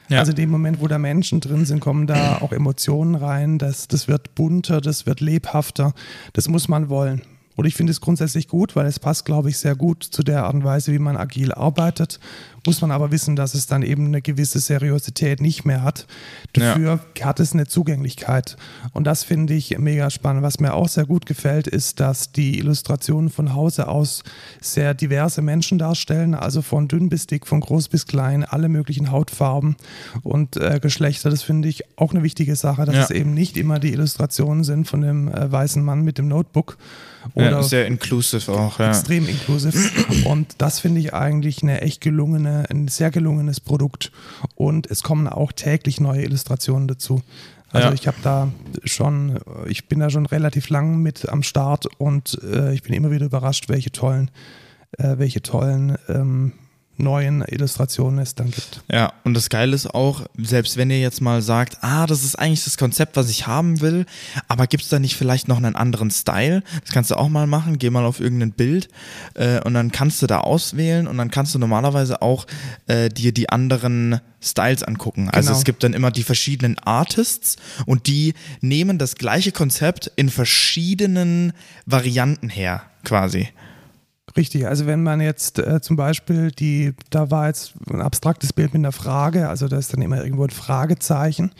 Ja. Also in dem Moment, wo da Menschen drin sind, kommen da auch Emotionen rein. Das, das wird bunter, das wird lebhafter. Das muss man wollen. Und ich finde es grundsätzlich gut, weil es passt, glaube ich, sehr gut zu der Art und Weise, wie man agil arbeitet. Muss man aber wissen, dass es dann eben eine gewisse Seriosität nicht mehr hat. Dafür ja. hat es eine Zugänglichkeit. Und das finde ich mega spannend. Was mir auch sehr gut gefällt, ist, dass die Illustrationen von Hause aus sehr diverse Menschen darstellen. Also von dünn bis dick, von groß bis klein, alle möglichen Hautfarben und äh, Geschlechter. Das finde ich auch eine wichtige Sache, dass ja. es eben nicht immer die Illustrationen sind von dem äh, weißen Mann mit dem Notebook oder ja, sehr inclusive auch. Ja. Extrem inclusive. Und das finde ich eigentlich eine echt gelungene, ein sehr gelungenes Produkt. Und es kommen auch täglich neue Illustrationen dazu. Also ja. ich habe da schon, ich bin da schon relativ lang mit am Start und äh, ich bin immer wieder überrascht, welche tollen, äh, welche tollen ähm, neuen Illustrationen es dann gibt. Ja, und das Geile ist auch, selbst wenn ihr jetzt mal sagt, ah, das ist eigentlich das Konzept, was ich haben will, aber gibt es da nicht vielleicht noch einen anderen Style? Das kannst du auch mal machen, geh mal auf irgendein Bild äh, und dann kannst du da auswählen und dann kannst du normalerweise auch äh, dir die anderen Styles angucken. Also genau. es gibt dann immer die verschiedenen Artists und die nehmen das gleiche Konzept in verschiedenen Varianten her, quasi. Richtig, also wenn man jetzt äh, zum Beispiel die, da war jetzt ein abstraktes Bild mit einer Frage, also da ist dann immer irgendwo ein Fragezeichen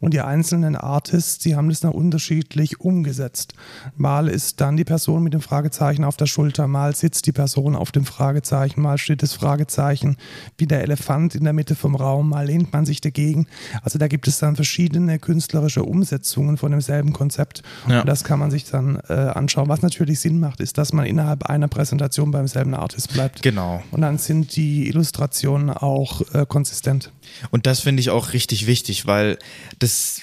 und die einzelnen Artists, die haben das dann unterschiedlich umgesetzt. Mal ist dann die Person mit dem Fragezeichen auf der Schulter, mal sitzt die Person auf dem Fragezeichen, mal steht das Fragezeichen wie der Elefant in der Mitte vom Raum, mal lehnt man sich dagegen. Also da gibt es dann verschiedene künstlerische Umsetzungen von demselben Konzept ja. und das kann man sich dann äh, anschauen. Was natürlich Sinn macht, ist, dass man innerhalb einer Präsentation Illustration beim selben Artist bleibt. Genau. Und dann sind die Illustrationen auch äh, konsistent. Und das finde ich auch richtig wichtig, weil das,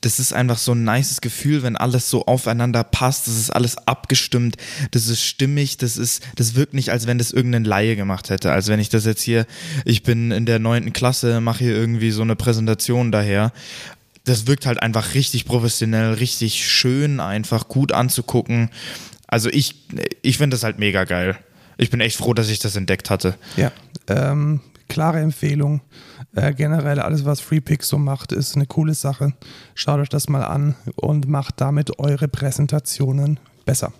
das ist einfach so ein nices Gefühl, wenn alles so aufeinander passt, das ist alles abgestimmt, das ist stimmig, das ist, das wirkt nicht, als wenn das irgendein Laie gemacht hätte. Als wenn ich das jetzt hier, ich bin in der neunten Klasse, mache hier irgendwie so eine Präsentation daher das wirkt halt einfach richtig professionell, richtig schön, einfach gut anzugucken. Also ich, ich finde das halt mega geil. Ich bin echt froh, dass ich das entdeckt hatte. Ja, ähm, klare Empfehlung. Äh, generell alles, was FreePix so macht, ist eine coole Sache. Schaut euch das mal an und macht damit eure Präsentationen besser.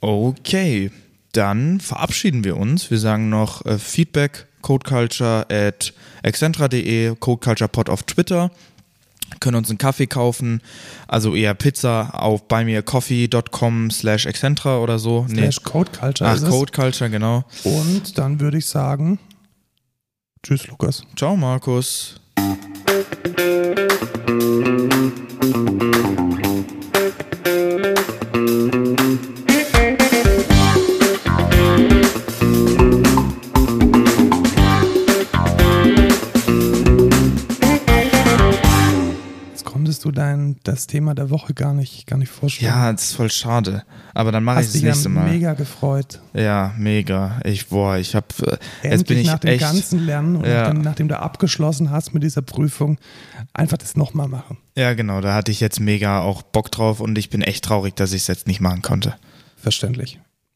Okay, dann verabschieden wir uns. Wir sagen noch äh, Feedback codeculture at excentra.de, codeculturepod auf Twitter können uns einen Kaffee kaufen, also eher Pizza auf buymeacoffee.com slash excentra oder so. Slash Code Culture Ach. Code Culture, genau. Und dann würde ich sagen, tschüss Lukas. Ciao, Markus. Konntest du dein, das Thema der Woche gar nicht, gar nicht vorstellen. Ja, das ist voll schade. Aber dann mache ich das nächste Mal. mega gefreut. Ja, mega. Ich, boah, ich hab, äh, jetzt Endlich bin ich nach dem echt. ganzen Lernen und Ja. nachdem, nachdem du abgeschlossen hast mit dieser Prüfung, einfach das nochmal machen. Ja, genau, da hatte ich jetzt mega auch Bock drauf und ich bin echt traurig, dass ich es jetzt nicht machen konnte. Verständlich.